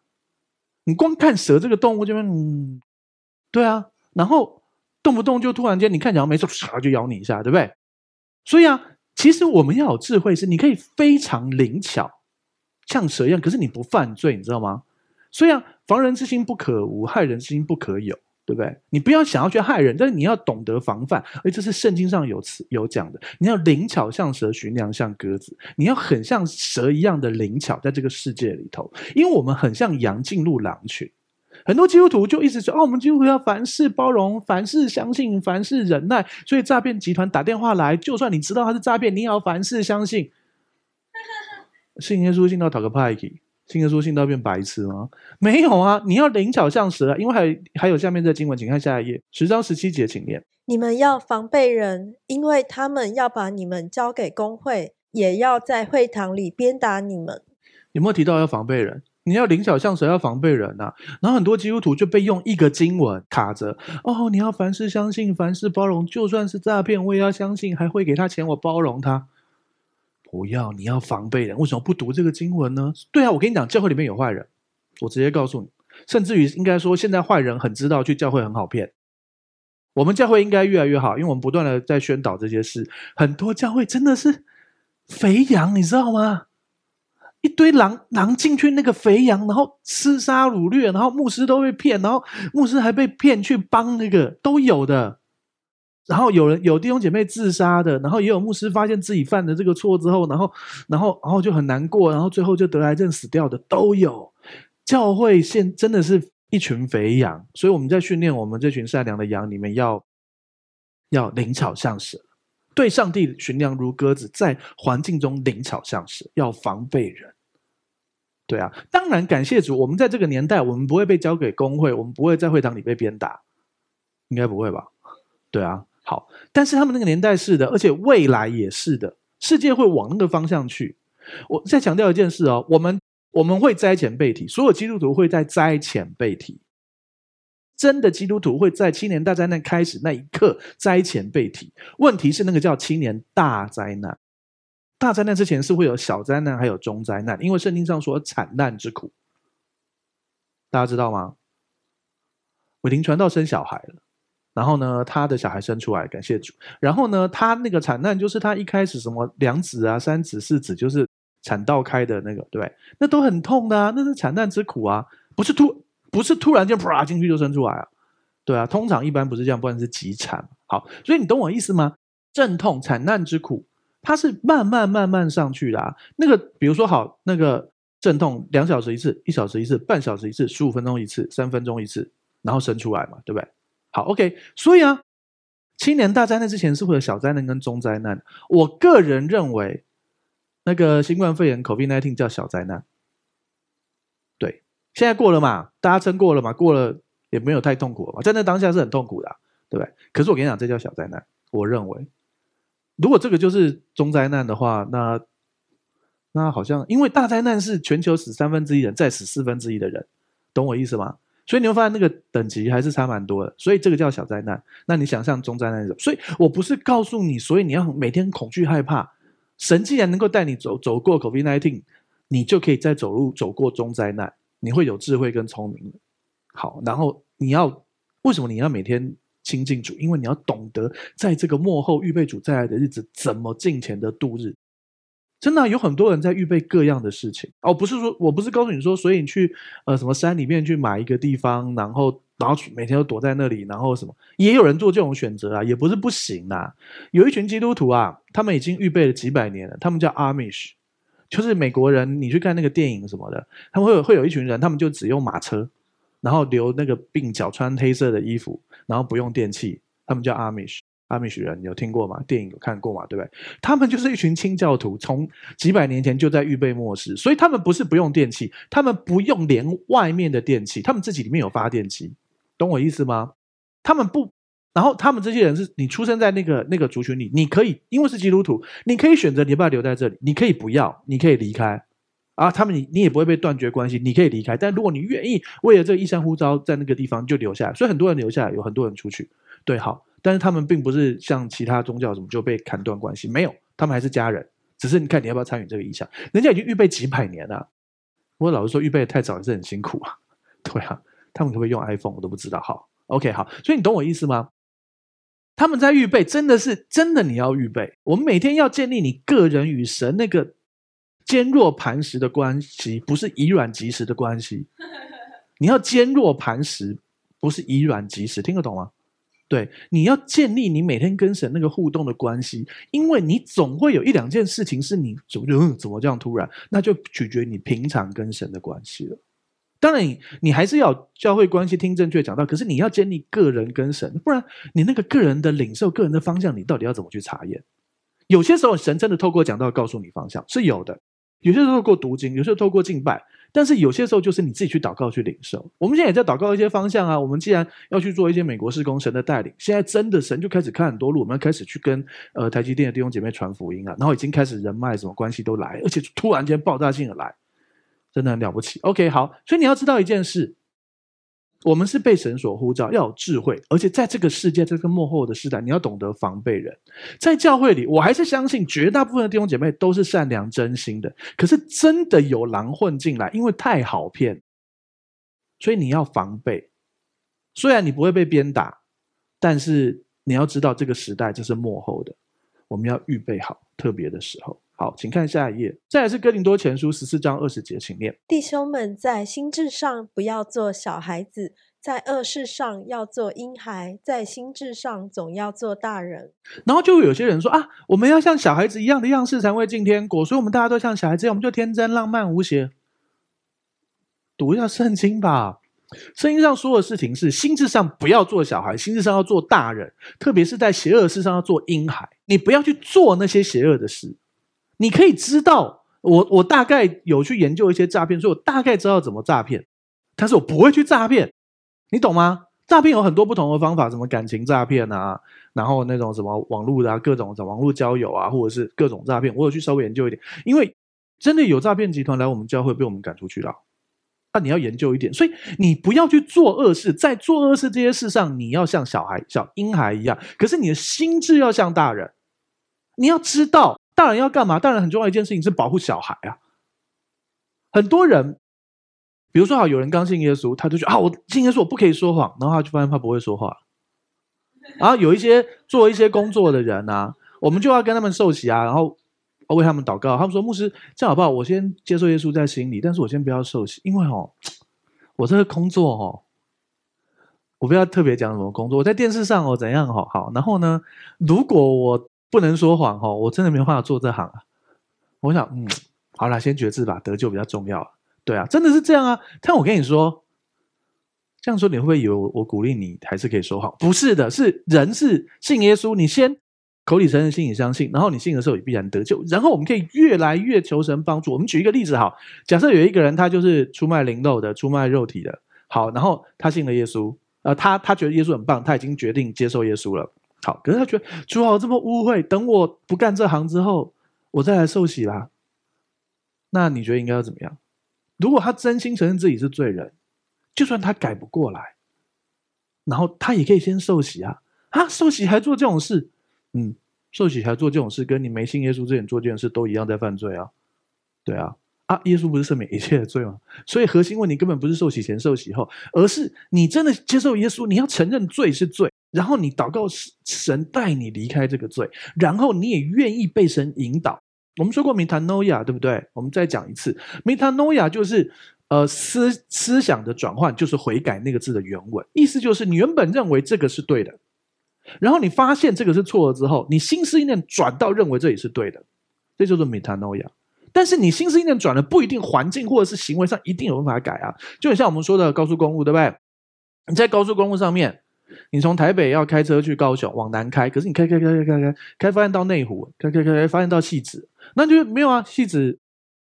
你光看蛇这个动物就，嗯，对啊，然后动不动就突然间你看起来没错，就咬你一下，对不对？所以啊，其实我们要有智慧，是你可以非常灵巧，像蛇一样，可是你不犯罪，你知道吗？所以啊，防人之心不可无，害人之心不可有。对不对？你不要想要去害人，但是你要懂得防范，而这是圣经上有词有讲的。你要灵巧像蛇，驯良像鸽子。你要很像蛇一样的灵巧，在这个世界里头，因为我们很像羊进入狼群。很多基督徒就一直说：“哦，我们基督徒要凡事包容，凡事相信，凡事忍耐。”所以诈骗集团打电话来，就算你知道他是诈骗，你也要凡事相信。信耶稣信到讨个派去。信耶稣信到变白痴吗？没有啊！你要灵巧像蛇，因为还还有下面这经文，请看下一页，十章十七节，请念。你们要防备人，因为他们要把你们交给公会，也要在会堂里鞭打你们。有没有提到要防备人？你要灵巧像蛇，要防备人呐、啊。然后很多基督徒就被用一个经文卡着。哦，你要凡事相信，凡事包容，就算是诈骗，我也要相信，还会给他钱，我包容他。不要，你要防备人。为什么不读这个经文呢？对啊，我跟你讲，教会里面有坏人，我直接告诉你。甚至于应该说，现在坏人很知道去教会很好骗。我们教会应该越来越好，因为我们不断的在宣导这些事。很多教会真的是肥羊，你知道吗？一堆狼狼进去那个肥羊，然后吃杀掳掠，然后牧师都被骗，然后牧师还被骗去帮那个都有的。然后有人有弟兄姐妹自杀的，然后也有牧师发现自己犯的这个错之后，然后然后然后就很难过，然后最后就得癌症死掉的都有。教会现真的是一群肥羊，所以我们在训练我们这群善良的羊，你们要要灵巧像蛇。对上帝驯良如鸽子，在环境中灵巧像蛇，要防备人。对啊，当然感谢主，我们在这个年代，我们不会被交给公会，我们不会在会堂里被鞭打，应该不会吧？对啊，好，但是他们那个年代是的，而且未来也是的，世界会往那个方向去。我再强调一件事哦，我们我们会灾前被提，所有基督徒会在灾前被提。真的基督徒会在七年大灾难开始那一刻灾前被提。问题是那个叫七年大灾难，大灾难之前是会有小灾难，还有中灾难，因为圣经上说惨难之苦，大家知道吗？伟霆传道生小孩了，然后呢，他的小孩生出来，感谢主。然后呢，他那个惨难就是他一开始什么两子啊、三子、四子，就是产道开的那个，对，那都很痛的啊，那是惨难之苦啊，不是突。不是突然间啪进去就生出来啊，对啊，通常一般不是这样，不然是急产。好，所以你懂我意思吗？阵痛、惨难之苦，它是慢慢慢慢上去的啊。那个，比如说好，那个阵痛两小时一次，一小时一次，半小时一次，十五分钟一次，三分钟一次，然后生出来嘛，对不对？好，OK。所以啊，七年大灾难之前是会有小灾难跟中灾难。我个人认为，那个新冠肺炎 COVID-19 叫小灾难。对现在过了嘛，大家撑过了嘛，过了也没有太痛苦了嘛，在那当下是很痛苦的，对不对？可是我跟你讲，这叫小灾难。我认为，如果这个就是中灾难的话，那那好像因为大灾难是全球死三分之一人，再死四分之一的人，懂我意思吗？所以你会发现那个等级还是差蛮多的。所以这个叫小灾难。那你想象中灾难是什么？所以我不是告诉你，所以你要每天恐惧害怕。神既然能够带你走走过 COVID-19，你就可以再走路走过中灾难。你会有智慧跟聪明，好，然后你要为什么你要每天亲近主？因为你要懂得在这个幕后预备主再来的日子，怎么敬虔的度日。真的、有很多人在预备各样的事情哦，不是说我不是告诉你说，所以你去呃什么山里面去买一个地方，然后然后每天都躲在那里，然后什么也有人做这种选择啊，也不是不行啊。有一群基督徒啊，他们已经预备了几百年了，他们叫 Amish。就是美国人，你去看那个电影什么的，他们会有会有一群人，他们就只用马车，然后留那个鬓角，穿黑色的衣服，然后不用电器，他们叫 Amish。Amish 人有听过吗？电影有看过吗？对不对？他们就是一群清教徒，从几百年前就在预备末世，所以他们不是不用电器，他们不用连外面的电器，他们自己里面有发电机，懂我意思吗？他们不。然后他们这些人是你出生在那个那个族群里，你可以因为是基督徒，你可以选择你要不要留在这里，你可以不要，你可以离开啊。他们你你也不会被断绝关系，你可以离开。但如果你愿意为了这个异象呼召在那个地方就留下来，所以很多人留下来，有很多人出去，对，好。但是他们并不是像其他宗教什么就被砍断关系，没有，他们还是家人。只是你看你要不要参与这个意向，人家已经预备几百年了。我老实说，预备的太早也是很辛苦啊。对啊，他们可不可以用 iPhone 我都不知道。好，OK，好，所以你懂我意思吗？他们在预备，真的是真的，你要预备。我们每天要建立你个人与神那个坚若磐石的关系，不是以卵击石的关系。你要坚若磐石，不是以卵击石，听得懂吗？对，你要建立你每天跟神那个互动的关系，因为你总会有一两件事情是你怎么就怎么这样突然，那就取决于你平常跟神的关系了。当然你，你还是要教会关系听正确讲道。可是你要建立个人跟神，不然你那个个人的领受、个人的方向，你到底要怎么去查验？有些时候，神真的透过讲道告诉你方向是有的；有些时候透过读经，有些时候透过敬拜，但是有些时候就是你自己去祷告去领受。我们现在也在祷告一些方向啊。我们既然要去做一些美国事工，神的带领，现在真的神就开始看很多路，我们要开始去跟呃台积电的弟兄姐妹传福音啊，然后已经开始人脉什么关系都来，而且突然间爆炸性的来。真的很了不起。OK，好，所以你要知道一件事。我们是被神所呼召，要有智慧，而且在这个世界，这个幕后的时代，你要懂得防备人。在教会里，我还是相信绝大部分的弟兄姐妹都是善良真心的。可是真的有狼混进来，因为太好骗，所以你要防备。虽然你不会被鞭打，但是你要知道这个时代这是幕后的，我们要预备好特别的时候。好，请看下一页。再来是哥林多前书十四章二十节，请念：弟兄们在心智上不要做小孩子，在恶事上要做婴孩，在心智上总要做大人。然后就会有些人说啊，我们要像小孩子一样的样式才会进天国，所以我们大家都像小孩子一样，我们就天真浪漫无邪。读一下圣经吧，圣经上说的事情是心智上不要做小孩，心智上要做大人，特别是在邪恶事上要做婴孩。你不要去做那些邪恶的事。你可以知道，我我大概有去研究一些诈骗，所以我大概知道怎么诈骗，但是我不会去诈骗，你懂吗？诈骗有很多不同的方法，什么感情诈骗啊，然后那种什么网络的，各种网络交友啊，或者是各种诈骗，我有去稍微研究一点，因为真的有诈骗集团来我们教会被我们赶出去了，那你要研究一点，所以你不要去做恶事，在做恶事这些事上，你要像小孩、小婴孩一样，可是你的心智要像大人，你要知道。大人要干嘛？大人很重要一件事情是保护小孩啊。很多人，比如说，好有人刚信耶稣，他就觉得啊，我信耶稣，我不可以说谎，然后他就发现他不会说话。然后有一些做一些工作的人啊，我们就要跟他们受洗啊，然后为他们祷告。他们说：“牧师，这样好不好？我先接受耶稣在心里，但是我先不要受洗，因为哦，我这个工作哦，我不要特别讲什么工作，我在电视上哦怎样哦好。然后呢，如果我。不能说谎哦，我真的没办法做这行啊。我想，嗯，好啦，先决志吧，得救比较重要。对啊，真的是这样啊。但我跟你说，这样说你会不会以为我，我鼓励你还是可以说谎？不是的，是人是信耶稣，你先口里承认，心里相信，然后你信的时候也必然得救。然后我们可以越来越求神帮助。我们举一个例子好，假设有一个人他就是出卖灵肉的，出卖肉体的，好，然后他信了耶稣，呃，他他觉得耶稣很棒，他已经决定接受耶稣了。好，可是他觉得主好这么污秽，等我不干这行之后，我再来受洗啦。那你觉得应该要怎么样？如果他真心承认自己是罪人，就算他改不过来，然后他也可以先受洗啊！啊，受洗还做这种事？嗯，受洗还做这种事，跟你没信耶稣之前做这件事都一样在犯罪啊！对啊，啊，耶稣不是赦免一切的罪吗？所以核心问题根本不是受洗前、受洗后，而是你真的接受耶稣，你要承认罪是罪。然后你祷告神带你离开这个罪，然后你也愿意被神引导。我们说过 metanoia，对不对？我们再讲一次，metanoia 就是呃思思想的转换，就是悔改那个字的原文，意思就是你原本认为这个是对的，然后你发现这个是错了之后，你心思意念转到认为这里是对的，这就是 metanoia。但是你心思意念转了，不一定环境或者是行为上一定有办法改啊。就很像我们说的高速公路，对不对？你在高速公路上面。你从台北要开车去高雄，往南开，可是你开开开开开开开，发现到内湖，开开开开，发现到汐止，那就没有啊。汐止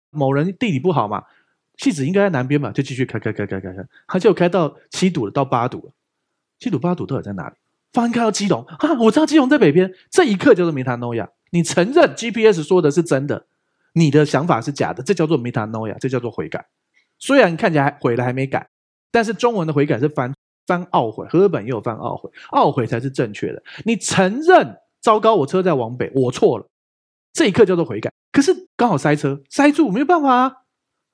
某人地理不好嘛，汐止应该在南边嘛，就继续开开开开开开，他就开到七堵了，到八堵了，七堵八堵到底在哪里？发现开到基隆啊，我知道基隆在北边，这一刻叫做 metanoia。你承认 GPS 说的是真的，你的想法是假的，这叫做 metanoia，这叫做悔改。虽然看起来悔了还没改，但是中文的悔改是翻。翻懊悔，和本也有翻懊悔，懊悔才是正确的。你承认糟糕，我车在往北，我错了，这一刻叫做悔改。可是刚好塞车，塞住，没有办法啊。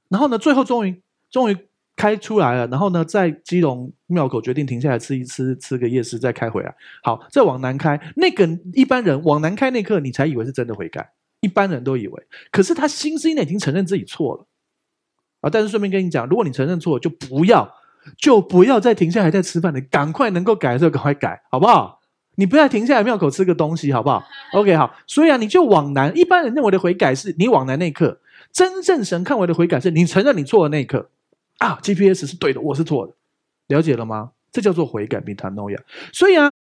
然后呢，最后终于终于开出来了。然后呢，在基隆庙口决定停下来吃一吃，吃个夜市，再开回来。好，再往南开，那个一般人往南开那刻，你才以为是真的悔改。一般人都以为，可是他心思已经承认自己错了啊。但是顺便跟你讲，如果你承认错，就不要。就不要再停下来再吃饭了，赶快能够改的时候赶快改，好不好？你不要停下来庙口吃个东西，好不好？OK，好。所以啊，你就往南。一般人认为的悔改是你往南那一刻，真正神看为的悔改是你承认你错的那一刻啊。GPS 是对的，我是错的，了解了吗？这叫做悔改，metanoia。所以啊，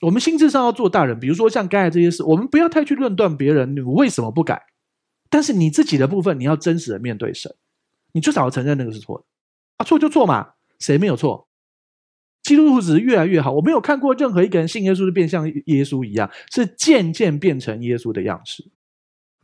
我们心智上要做大人，比如说像刚才这些事，我们不要太去论断别人，你为什么不改？但是你自己的部分，你要真实的面对神，你至少要承认那个是错的啊，错就错嘛。谁没有错？基督徒只是越来越好。我没有看过任何一个人信耶稣是变像耶稣一样，是渐渐变成耶稣的样式。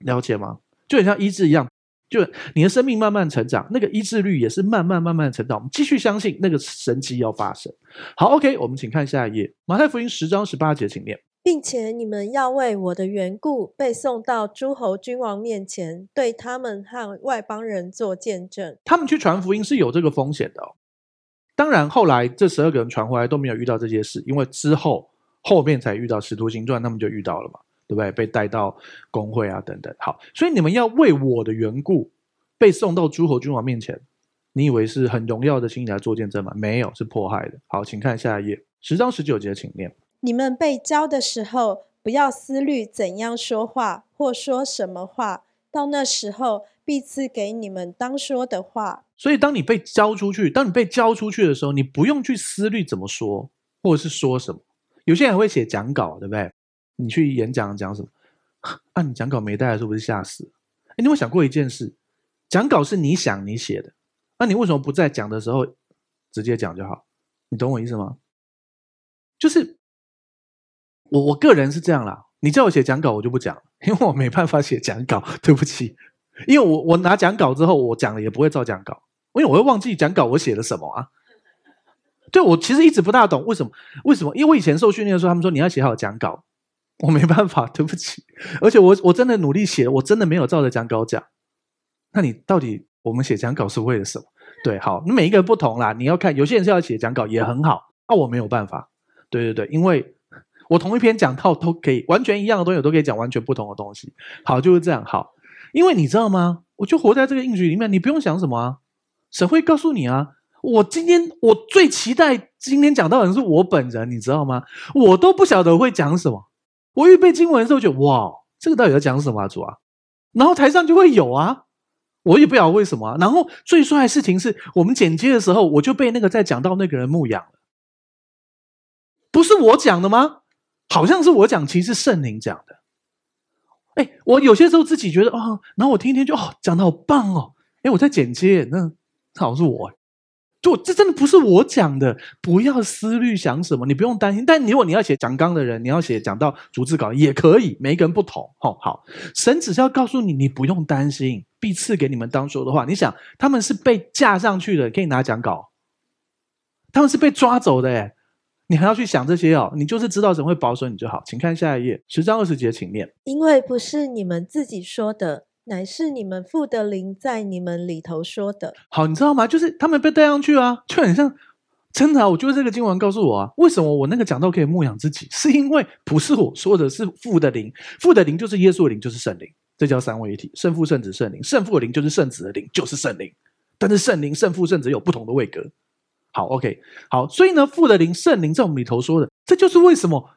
了解吗？就很像医治一样，就你的生命慢慢成长，那个医治率也是慢慢慢慢成长。我们继续相信那个神迹要发生。好，OK，我们请看下一页，马太福音十章十八节，请念，并且你们要为我的缘故被送到诸侯君王面前，对他们和外邦人做见证。他们去传福音是有这个风险的哦。当然，后来这十二个人传回来都没有遇到这些事，因为之后后面才遇到使徒行传，他们就遇到了嘛。对不对？被带到公会啊，等等。好，所以你们要为我的缘故被送到诸侯君王面前。你以为是很荣耀的心来做见证吗？没有，是迫害的。好，请看下一页，十章十九节，请念。你们被教的时候，不要思虑怎样说话或说什么话，到那时候必赐给你们当说的话。所以，当你被交出去，当你被交出去的时候，你不用去思虑怎么说，或者是说什么。有些人会写讲稿，对不对？你去演讲讲什么？啊，你讲稿没带，是不是吓死？哎，你有没有想过一件事？讲稿是你想你写的，那你为什么不在讲的时候直接讲就好？你懂我意思吗？就是我我个人是这样啦。你叫我写讲稿，我就不讲，因为我没办法写讲稿，对不起。因为我我拿讲稿之后，我讲了也不会照讲稿，因为我会忘记讲稿我写了什么啊。对，我其实一直不大懂为什么？为什么？因为我以前受训练的时候，他们说你要写好讲稿。我没办法，对不起。而且我我真的努力写，我真的没有照着讲稿讲。那你到底我们写讲稿是为了什么？对，好，你每一个人不同啦。你要看，有些人是要写讲稿也很好，那、我没有办法。对对对，因为我同一篇讲套都可以完全一样的东西，我都可以讲完全不同的东西。好，就是这样。好，因为你知道吗？我就活在这个应许里面，你不用想什么啊，神会告诉你啊。我今天我最期待今天讲到的人是我本人，你知道吗？我都不晓得会讲什么。我预备经文的时候，觉得哇，这个到底要讲什么啊，主啊？然后台上就会有啊，我也不晓得为什么。然后最帅的事情是我们剪接的时候，我就被那个在讲到那个人牧养了。不是我讲的吗？好像是我讲，其实圣灵讲的。哎，我有些时候自己觉得哦，然后我听一听就哦，讲的好棒哦。哎，我在剪接，那那好像是我。就这真的不是我讲的，不要思虑想什么，你不用担心。但如果你要写讲纲的人，你要写讲到逐字稿也可以，每一个人不同。哦，好，神只是要告诉你，你不用担心，必赐给你们当说的话。你想，他们是被架上去的，可以拿讲稿；他们是被抓走的，诶你还要去想这些哦？你就是知道神会保守你就好。请看下一页，十章二十节，请念。因为不是你们自己说的。乃是你们父的灵在你们里头说的。好，你知道吗？就是他们被带上去啊，就很像真的啊。我觉得这个经文告诉我啊，为什么我那个讲道可以牧养自己，是因为不是我说的，是父的灵。父的灵就是耶稣的灵，就是圣灵，这叫三位一体，圣父、圣子、圣灵。圣父的灵就是圣子的灵，就是圣灵。但是圣灵、圣父、圣子有不同的位格。好，OK，好，所以呢，父的灵、圣灵在我们里头说的，这就是为什么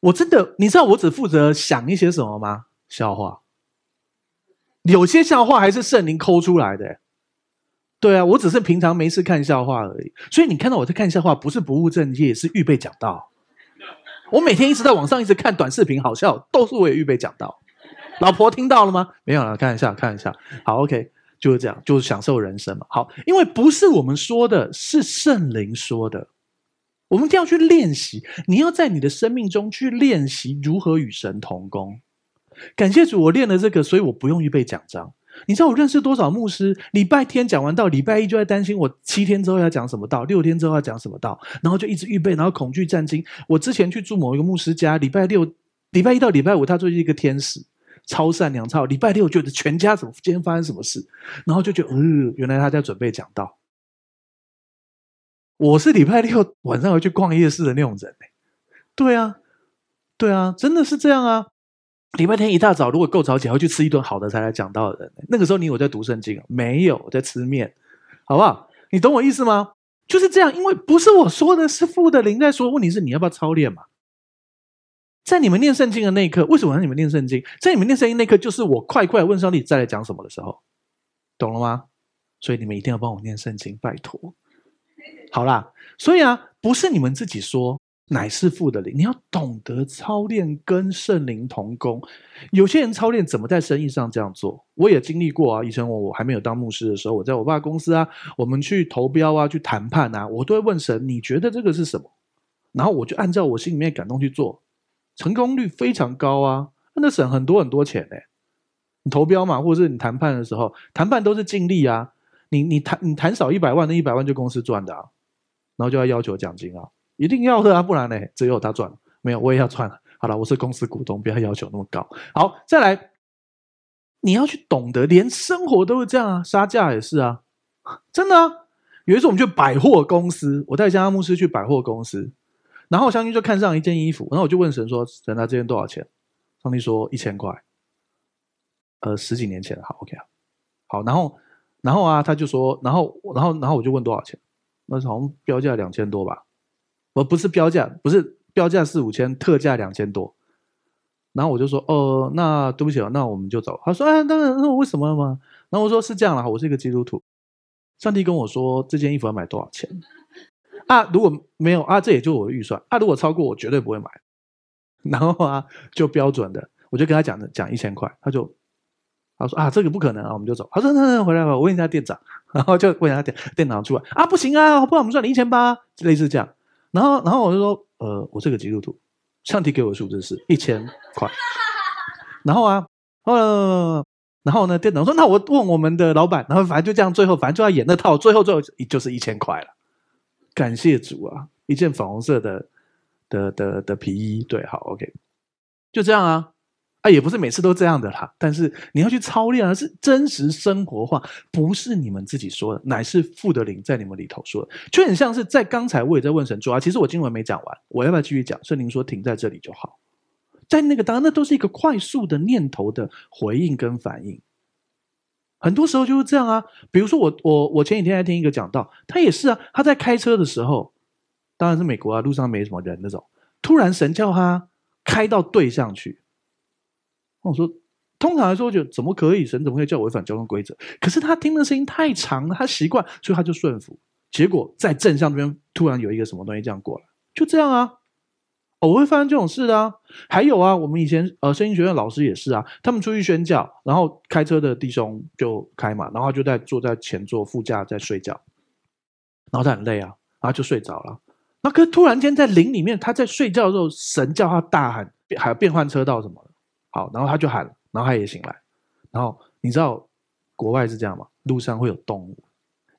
我真的，你知道我只负责想一些什么吗？笑话。有些笑话还是圣灵抠出来的，对啊，我只是平常没事看笑话而已。所以你看到我在看笑话，不是不务正业，是预备讲道。我每天一直在网上一直看短视频，好笑，都是我也预备讲道。老婆听到了吗？没有了，看一下，看一下。好，OK，就是这样，就是享受人生嘛。好，因为不是我们说的，是圣灵说的。我们一定要去练习，你要在你的生命中去练习如何与神同工。感谢主，我练了这个，所以我不用预备讲章。你知道我认识多少牧师？礼拜天讲完道，礼拜一就在担心我七天之后要讲什么道，六天之后要讲什么道，然后就一直预备，然后恐惧战惊。我之前去住某一个牧师家，礼拜六、礼拜一到礼拜五，他就是一个天使，超善良，超。礼拜六觉得全家怎么今天发生什么事，然后就觉得，呃，原来他在准备讲道。我是礼拜六晚上要去逛夜市的那种人，对啊，对啊，真的是这样啊。礼拜天一大早，如果够早起，会去吃一顿好的才来讲道的人。那个时候你有在读圣经？没有，在吃面，好不好？你懂我意思吗？就是这样，因为不是我说的，是父的灵在说。问题是你要不要操练嘛？在你们念圣经的那一刻，为什么让你们念圣经？在你们念圣经那一刻，就是我快快问上帝再来讲什么的时候，懂了吗？所以你们一定要帮我念圣经，拜托。好啦，所以啊，不是你们自己说。乃是父的灵，你要懂得操练跟圣灵同工。有些人操练怎么在生意上这样做，我也经历过啊。以前我我还没有当牧师的时候，我在我爸公司啊，我们去投标啊，去谈判啊，我都会问神：你觉得这个是什么？然后我就按照我心里面感动去做，成功率非常高啊，那省很多很多钱呢。你投标嘛，或者是你谈判的时候，谈判都是尽力啊。你你谈你谈少一百万，那一百万就公司赚的啊，然后就要要求奖金啊，一定要的啊，不然呢，只有他赚，没有我也要赚。好了，我是公司股东，不要要求那么高。好，再来，你要去懂得，连生活都是这样啊，杀价也是啊，真的啊。有一次我们去百货公司，我带江阿牧师去百货公司，然后相信就看上一件衣服，然后我就问神说：“神啊，这件多少钱？”上帝说：“一千块。”呃，十几年前好，OK 啊，好，然后。然后啊，他就说，然后，然后，然后我就问多少钱？那好像标价两千多吧？我不是标价，不是标价四五千，特价两千多。然后我就说，哦，那对不起啊，那我们就走。他说，哎，那，那我为什么吗？然后我说是这样啦，我是一个基督徒，上帝跟我说这件衣服要买多少钱啊？如果没有啊，这也就我的预算啊。如果超过，我绝对不会买。然后啊，就标准的，我就跟他讲的讲一千块，他就。他说啊，这个不可能啊，我们就走。他说那那回来吧，我问一下店长，然后就问一下店店长出来啊，不行啊，不然我们算你一千八，类似这样。然后然后我就说，呃，我这个基督徒，上帝给我的数字是一千块。然后啊，呃，然后呢，店长说，那我问我们的老板，然后反正就这样，最后反正就要演那套，最后最后就是一千块了。感谢主啊，一件粉红色的的的的，皮衣，对，好，OK，就这样啊。啊，也不是每次都这样的啦，但是你要去操练而，是真实生活化，不是你们自己说的，乃是父的灵在你们里头说的，就很像是在刚才我也在问神主啊，其实我经文没讲完，我要不要继续讲？圣灵说停在这里就好，在那个当那都是一个快速的念头的回应跟反应，很多时候就是这样啊，比如说我我我前几天还听一个讲道，他也是啊，他在开车的时候，当然是美国啊，路上没什么人那种，突然神叫他开到对向去。我说，通常来说，我觉得怎么可以？神怎么会叫违反交通规则？可是他听的声音太长了，他习惯，所以他就顺服。结果在正向这边突然有一个什么东西这样过来，就这样啊，我会发生这种事的啊。还有啊，我们以前呃，声音学院老师也是啊，他们出去宣教，然后开车的弟兄就开嘛，然后就在坐在前座副驾在睡觉，然后他很累啊，然后就睡着了。那可突然间在林里面，他在睡觉的时候，神叫他大喊，还有变换车道什么的。好，然后他就喊，然后他也醒来，然后你知道国外是这样吗？路上会有动物，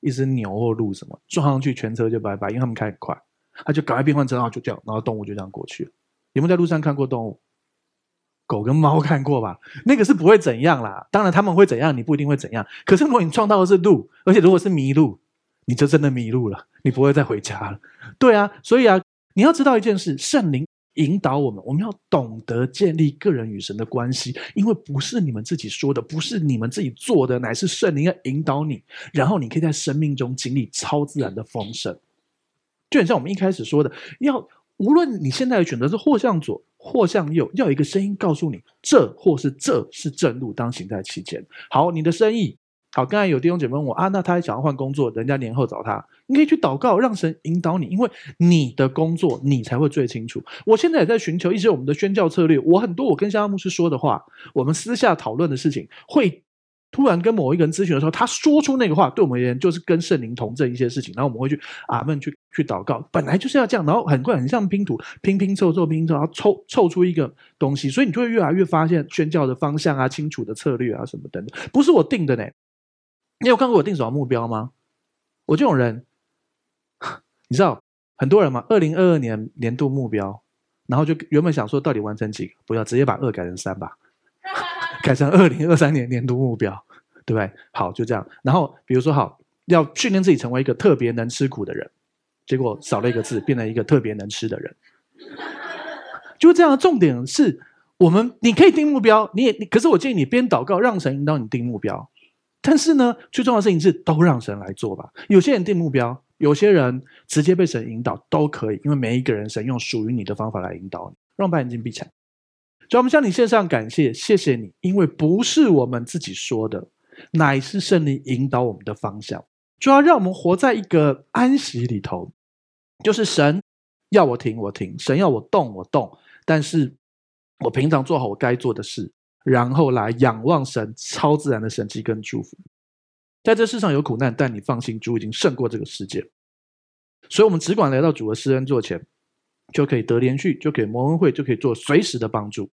一只牛或鹿什么撞上去，全车就拜拜，因为他们开很快，他就赶快变换车道，就这样，然后动物就这样过去了。有没有在路上看过动物？狗跟猫看过吧？那个是不会怎样啦，当然他们会怎样，你不一定会怎样。可是如果你撞到的是鹿，而且如果是迷路，你就真的迷路了，你不会再回家了。对啊，所以啊，你要知道一件事，圣灵。引导我们，我们要懂得建立个人与神的关系，因为不是你们自己说的，不是你们自己做的，乃是圣灵要引导你，然后你可以在生命中经历超自然的丰盛。就很像我们一开始说的，要无论你现在的选择是或向左或向右，要有一个声音告诉你，这或是这是正路，当行在其间。好，你的生意。好，刚才有弟兄姐妹问我啊，那他还想要换工作，人家年后找他，你可以去祷告，让神引导你，因为你的工作你才会最清楚。我现在也在寻求一些我们的宣教策略，我很多我跟香香牧师说的话，我们私下讨论的事情，会突然跟某一个人咨询的时候，他说出那个话，对我们而言就是跟圣灵同证一些事情，然后我们会去阿门去去祷告，本来就是要这样，然后很快很像拼图，拼拼凑凑拼凑，然后凑凑出一个东西，所以你就会越来越发现宣教的方向啊，清楚的策略啊什么等等，不是我定的呢。你有看过我定什么目标吗？我这种人，你知道很多人吗？二零二二年年度目标，然后就原本想说到底完成几个，不要直接把二改成三吧，改成二零二三年年度目标，对不对？好，就这样。然后比如说好，要训练自己成为一个特别能吃苦的人，结果少了一个字，变成一个特别能吃的人，就这样的。重点是我们你可以定目标，你也可是我建议你边祷告，让神引导你定目标。但是呢，最重要的事情是都让神来做吧。有些人定目标，有些人直接被神引导都可以，因为每一个人神用属于你的方法来引导你。让我把眼睛闭起来，主，我们向你献上感谢，谢谢你，因为不是我们自己说的，乃是圣灵引导我们的方向。主要让我们活在一个安息里头，就是神要我停我停，神要我动我动，但是我平常做好我该做的事。然后来仰望神超自然的神迹跟祝福，在这世上有苦难，但你放心，主已经胜过这个世界。所以，我们只管来到主的施恩座前，就可以得连续，就可以蒙恩惠，就可以做随时的帮助。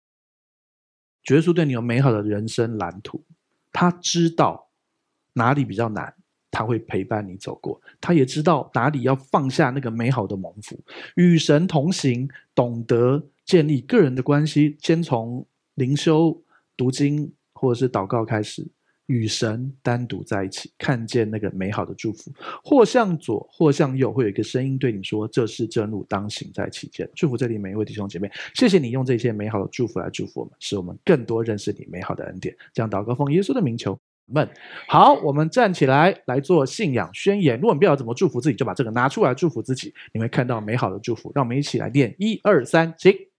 主耶稣对你有美好的人生蓝图，他知道哪里比较难，他会陪伴你走过。他也知道哪里要放下那个美好的蒙福，与神同行，懂得建立个人的关系，先从灵修、读经或者是祷告开始。与神单独在一起，看见那个美好的祝福，或向左，或向右，会有一个声音对你说：“这是正路，当行在其间。”祝福这里每一位弟兄姐妹，谢谢你用这些美好的祝福来祝福我们，使我们更多认识你美好的恩典。这样祷告奉耶稣的名求，们好，我们站起来来做信仰宣言。如果你不知道怎么祝福自己，就把这个拿出来祝福自己，你会看到美好的祝福。让我们一起来念：一二三，行。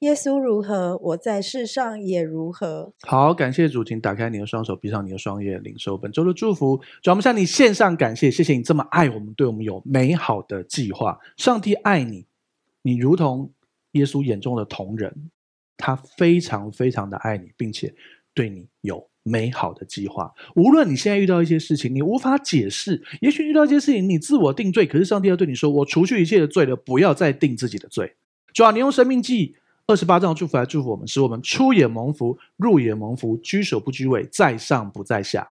耶稣如何，我在世上也如何。好，感谢主，请打开你的双手，闭上你的双眼，领受本周的祝福。主，我们向你献上感谢，谢谢你这么爱我们，对我们有美好的计划。上帝爱你，你如同耶稣眼中的同人，他非常非常的爱你，并且对你有美好的计划。无论你现在遇到一些事情，你无法解释，也许遇到一些事情，你自我定罪，可是上帝要对你说：“我除去一切的罪了，不要再定自己的罪。”主啊，你用生命记。二十八章的祝福来祝福我们，使我们出也蒙福，入也蒙福，居首不居尾，在上不在下。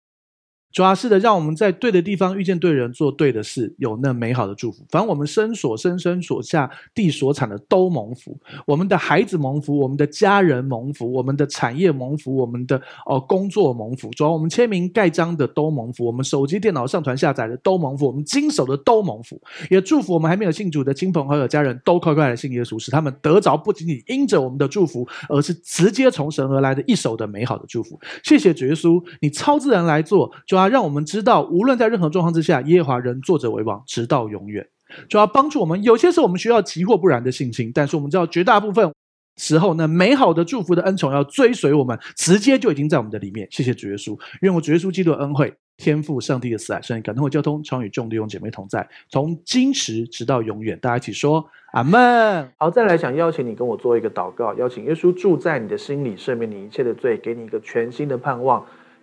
主要是的，让我们在对的地方遇见对人，做对的事，有那美好的祝福。凡我们身所生、身所下、地所产的都蒙福。我们的孩子蒙福，我们的家人蒙福，我们的产业蒙福，我们的哦工作蒙福。主要我们签名盖章的都蒙福，我们手机电脑上传下载的都蒙福，我们经手的都蒙福。也祝福我们还没有信主的亲朋好友、家人都快快来信耶稣，使他们得着不仅仅因着我们的祝福，而是直接从神而来的一手的美好的祝福。谢谢主耶稣，你超自然来做，主让我们知道，无论在任何状况之下，耶和华仍坐着为王，直到永远。主要帮助我们，有些时候我们需要急或不然的信心，但是我们知道，绝大部分时候呢，美好的祝福的恩宠要追随我们，直接就已经在我们的里面。谢谢主耶稣，愿我主耶稣基督的恩惠、天父上帝的慈爱、圣灵感动和交通，常与众弟兄姐妹同在，从今时直到永远。大家一起说阿门。好，再来想邀请你跟我做一个祷告，邀请耶稣住在你的心里，赦免你一切的罪，给你一个全新的盼望。